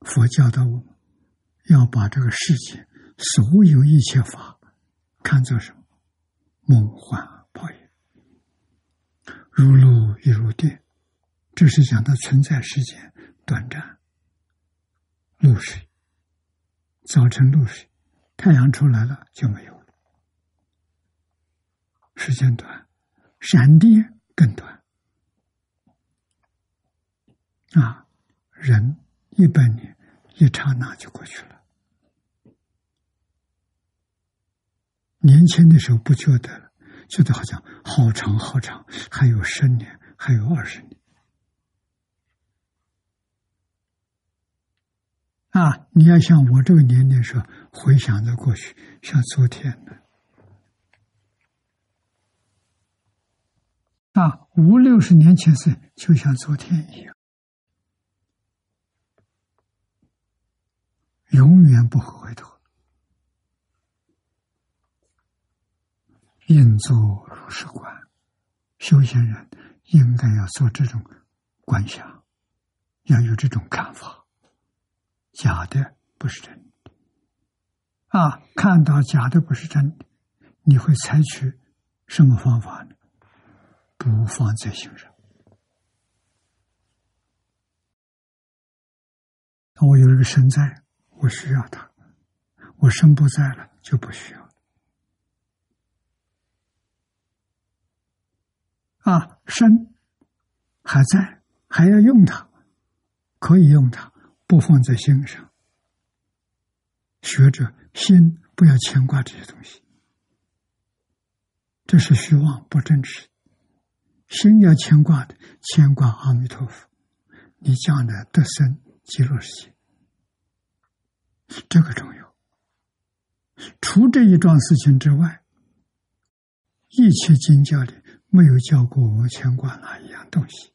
A: 佛教导我们要把这个世界。所有一切法，看作什么？梦幻泡影，如露亦如电。这是讲它存在时间短暂。露水，早晨露水，太阳出来了就没有了，时间短；闪电更短。啊，人一百年一刹那就过去了。年轻的时候不觉得，觉得好像好长好长，还有十年，还有二十年。啊！你要像我这个年龄时候，回想着过去，像昨天呢。啊，五六十年前是就像昨天一样，永远不会回头。应作如是观，修行人应该要做这种观想，要有这种看法。假的不是真的啊！看到假的不是真的，你会采取什么方法呢？不放在心上。我有一个身在，我需要它；我身不在了，就不需要。啊，身还在，还要用它，可以用它，不放在心上。学着心不要牵挂这些东西，这是虚妄不真实。心要牵挂的，牵挂阿弥陀佛，你将来得生极乐世界，这个重要。除这一桩事情之外，一切经教里。没有教过我们牵挂哪一样东西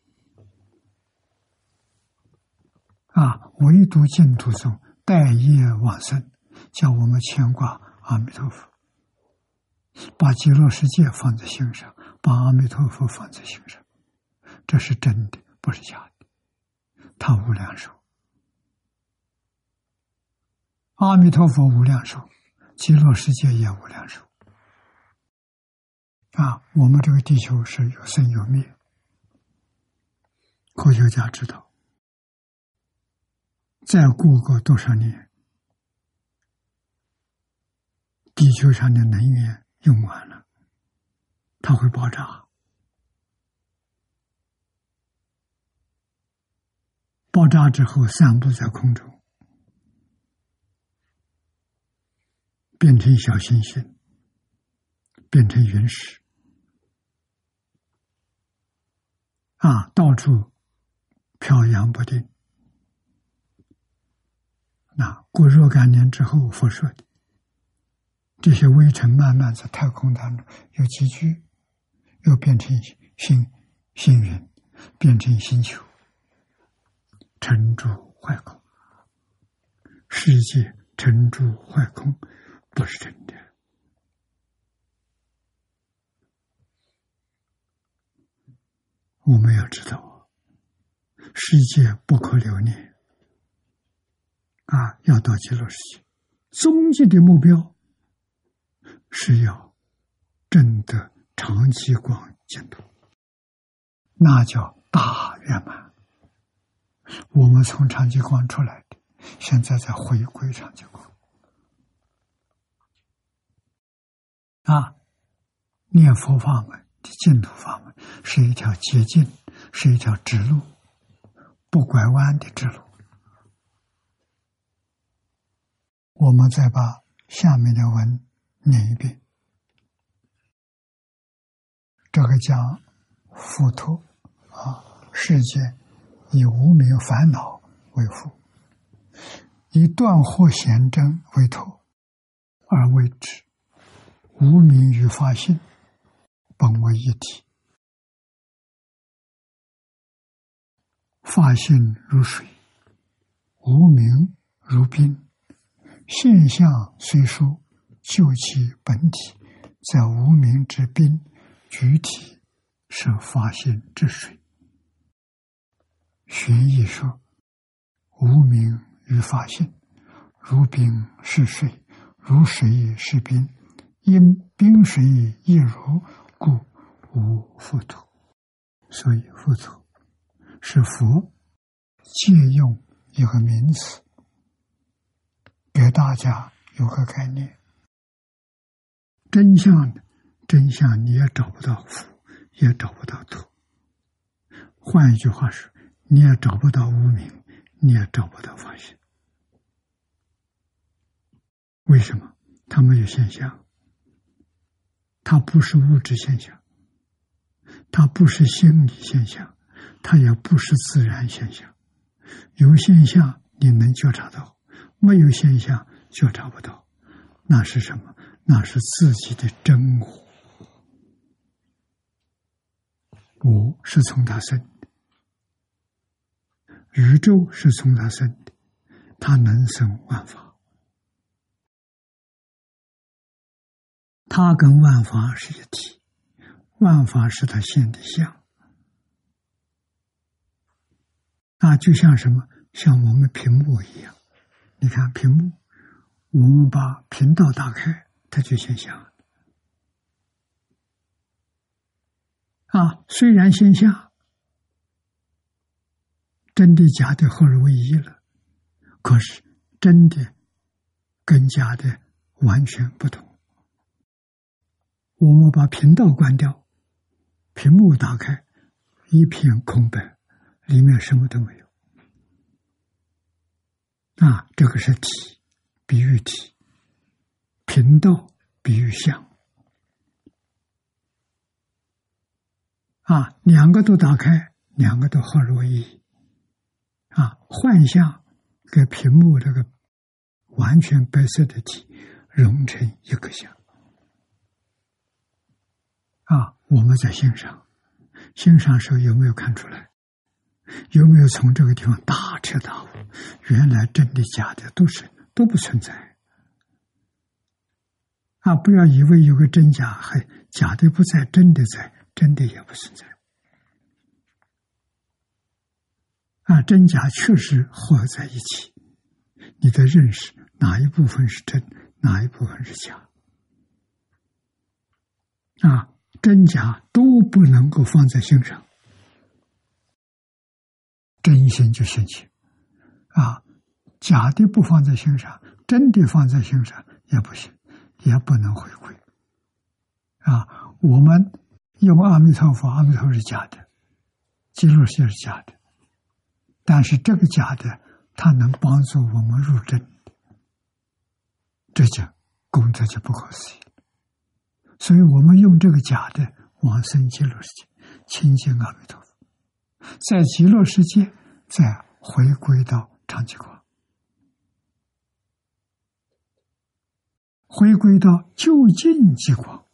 A: 啊！唯独净土宗待业往生，叫我们牵挂阿弥陀佛，把极乐世界放在心上，把阿弥陀佛放在心上，这是真的，不是假的。他无量寿，阿弥陀佛无量寿，极乐世界也无量寿。啊，我们这个地球是有生有灭，科学家知道，再过个多少年，地球上的能源用完了，它会爆炸，爆炸之后散布在空中，变成小行星，变成陨石。啊，到处飘扬不定。那过若干年之后，辐射的这些微尘慢慢在太空当中又集聚，又变成星星云，变成星球，沉住坏空。世界沉住坏空，不是真的。我们要知道，世界不可留恋啊！要到极乐世界，终极的目标是要证得长期光净土，那叫大圆满。我们从长期光出来的，现在在回归长期光。啊，念佛法门的净土法门是一条捷径，是一条直路，不拐弯的直路。我们再把下面的文念一遍。这个讲佛陀啊，世间以无名烦恼为父，以断惑显真为头，而为之。无名与法性本为一体，法性如水，无名如冰。现象虽殊，就其本体，在无名之冰；具体是法性之水。玄义说：无名与法性，如冰是水，如水是冰。因冰水一如，故无佛土。所以佛土是佛借用一个名词，给大家有个概念。真相真相你也找不到佛，也找不到土。换一句话说，你也找不到无名，你也找不到法性。为什么？它没有现象。它不是物质现象，它不是心理现象，它也不是自然现象。有现象你能觉察到，没有现象觉察不到。那是什么？那是自己的真我。我是从他生的，宇宙是从他生的，他能生万法。他跟万法是一体，万法是他现的相，那就像什么？像我们屏幕一样。你看屏幕，我们把频道打开，它就现象。啊，虽然现象真的假的合而为一了，可是真的跟假的完全不同。我们把频道关掉，屏幕打开，一片空白，里面什么都没有。啊，这个是体，比喻体；频道比喻相。啊，两个都打开，两个都合而为一。啊，幻象跟屏幕这个完全白色的体融成一个相。啊，我们在欣赏，欣赏时候有没有看出来？有没有从这个地方大彻大悟？原来真的假的都是都不存在。啊，不要以为有个真假，还假的不在，真的在，真的也不存在。啊，真假确实合在一起，你的认识哪一部分是真，哪一部分是假？啊。真假都不能够放在心上，真心就现起啊！假的不放在心上，真的放在心上也不行，也不能回归啊！我们用阿弥陀佛，阿弥陀佛是假的，极乐世界是假的，但是这个假的，它能帮助我们入真，这就功德就不可思议。所以我们用这个假的往生极乐世界，亲近阿弥陀佛，在极乐世界再回归到长期光，回归到就近极光，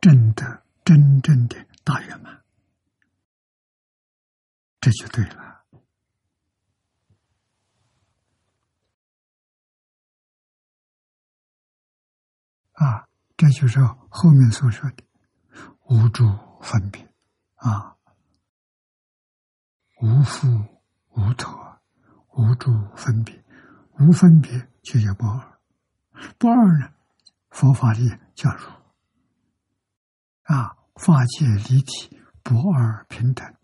A: 真的真正的大圆满，这就对了。啊，这就是后面所说的无诸分别啊，无父无陀，无诸分别，无分别就叫不二。不二呢，佛法里叫如啊，法界离体，不二平等，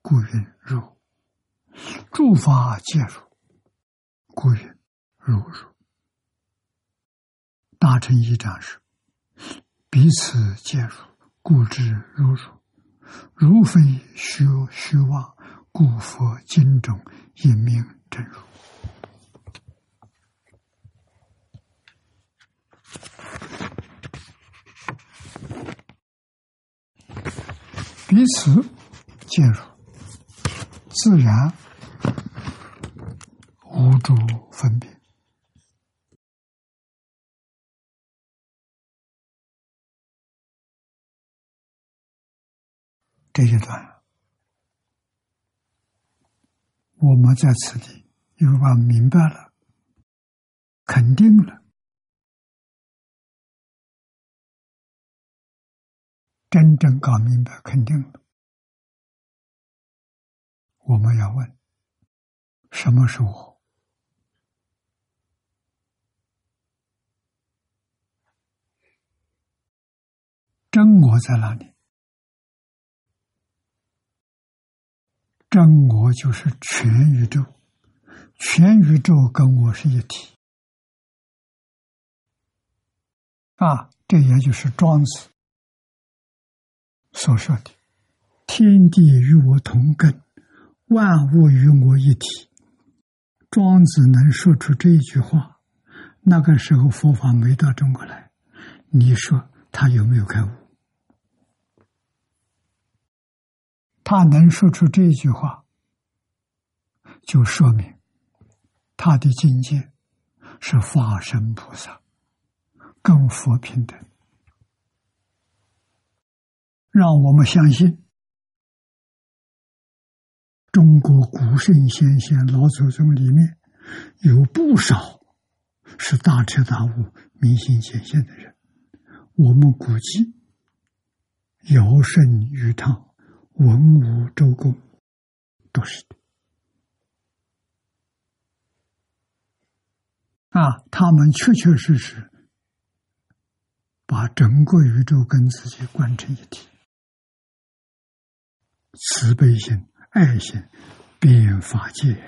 A: 故云如；诸法皆如，故云如如。大乘一章是彼此皆如，故知如如。如非虚虚妄，故佛经中一名真如。彼此介入，自然无诸分别。这一段，我们在此地又把明白了，肯定了。真正搞明白，肯定了。我们要问：什么是我？真我在哪里？真我就是全宇宙，全宇宙跟我是一体。啊，这也就是庄子。所说的“天地与我同根，万物与我一体”，庄子能说出这一句话，那个时候佛法没到中国来，你说他有没有开悟？他能说出这句话，就说明他的境界是法身菩萨，跟佛平等。让我们相信，中国古圣先贤老祖宗里面有不少是大彻大悟、明心见性的人。我们估计，尧舜禹汤、文武周公都是的。啊，他们确确实实把整个宇宙跟自己关成一体。慈悲心、爱心，变法界，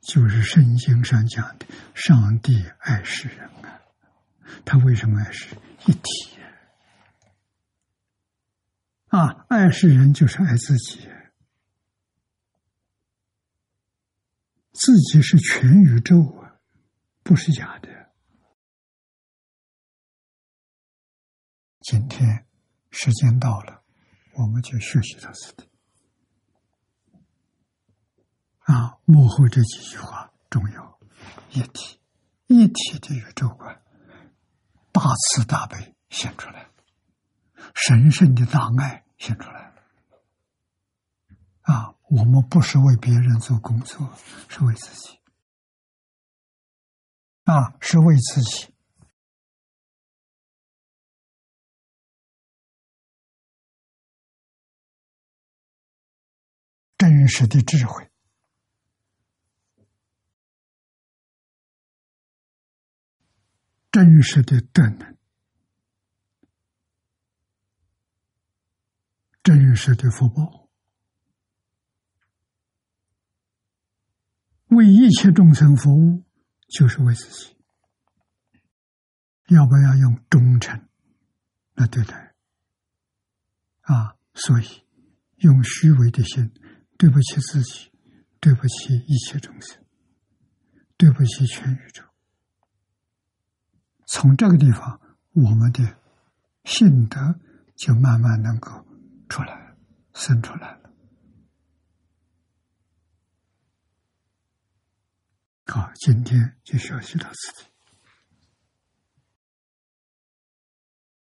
A: 就是圣经上讲的上帝爱世人啊。他为什么爱世一体啊？爱世人就是爱自己，自己是全宇宙啊，不是假的。今天时间到了。我们就学习到此地啊，幕后这几句话重要，一体一体的宇宙观，大慈大悲显出来神圣的大爱显出来了啊！我们不是为别人做工作，是为自己啊，是为自己。真实的智慧，真实的德能，真实的福报，为一切众生服务，就是为自己。要不要用忠诚来对待？啊，所以用虚伪的心。对不起自己，对不起一切众生，对不起全宇宙。从这个地方，我们的信德就慢慢能够出来，生出来了。好，今天就学习到此地。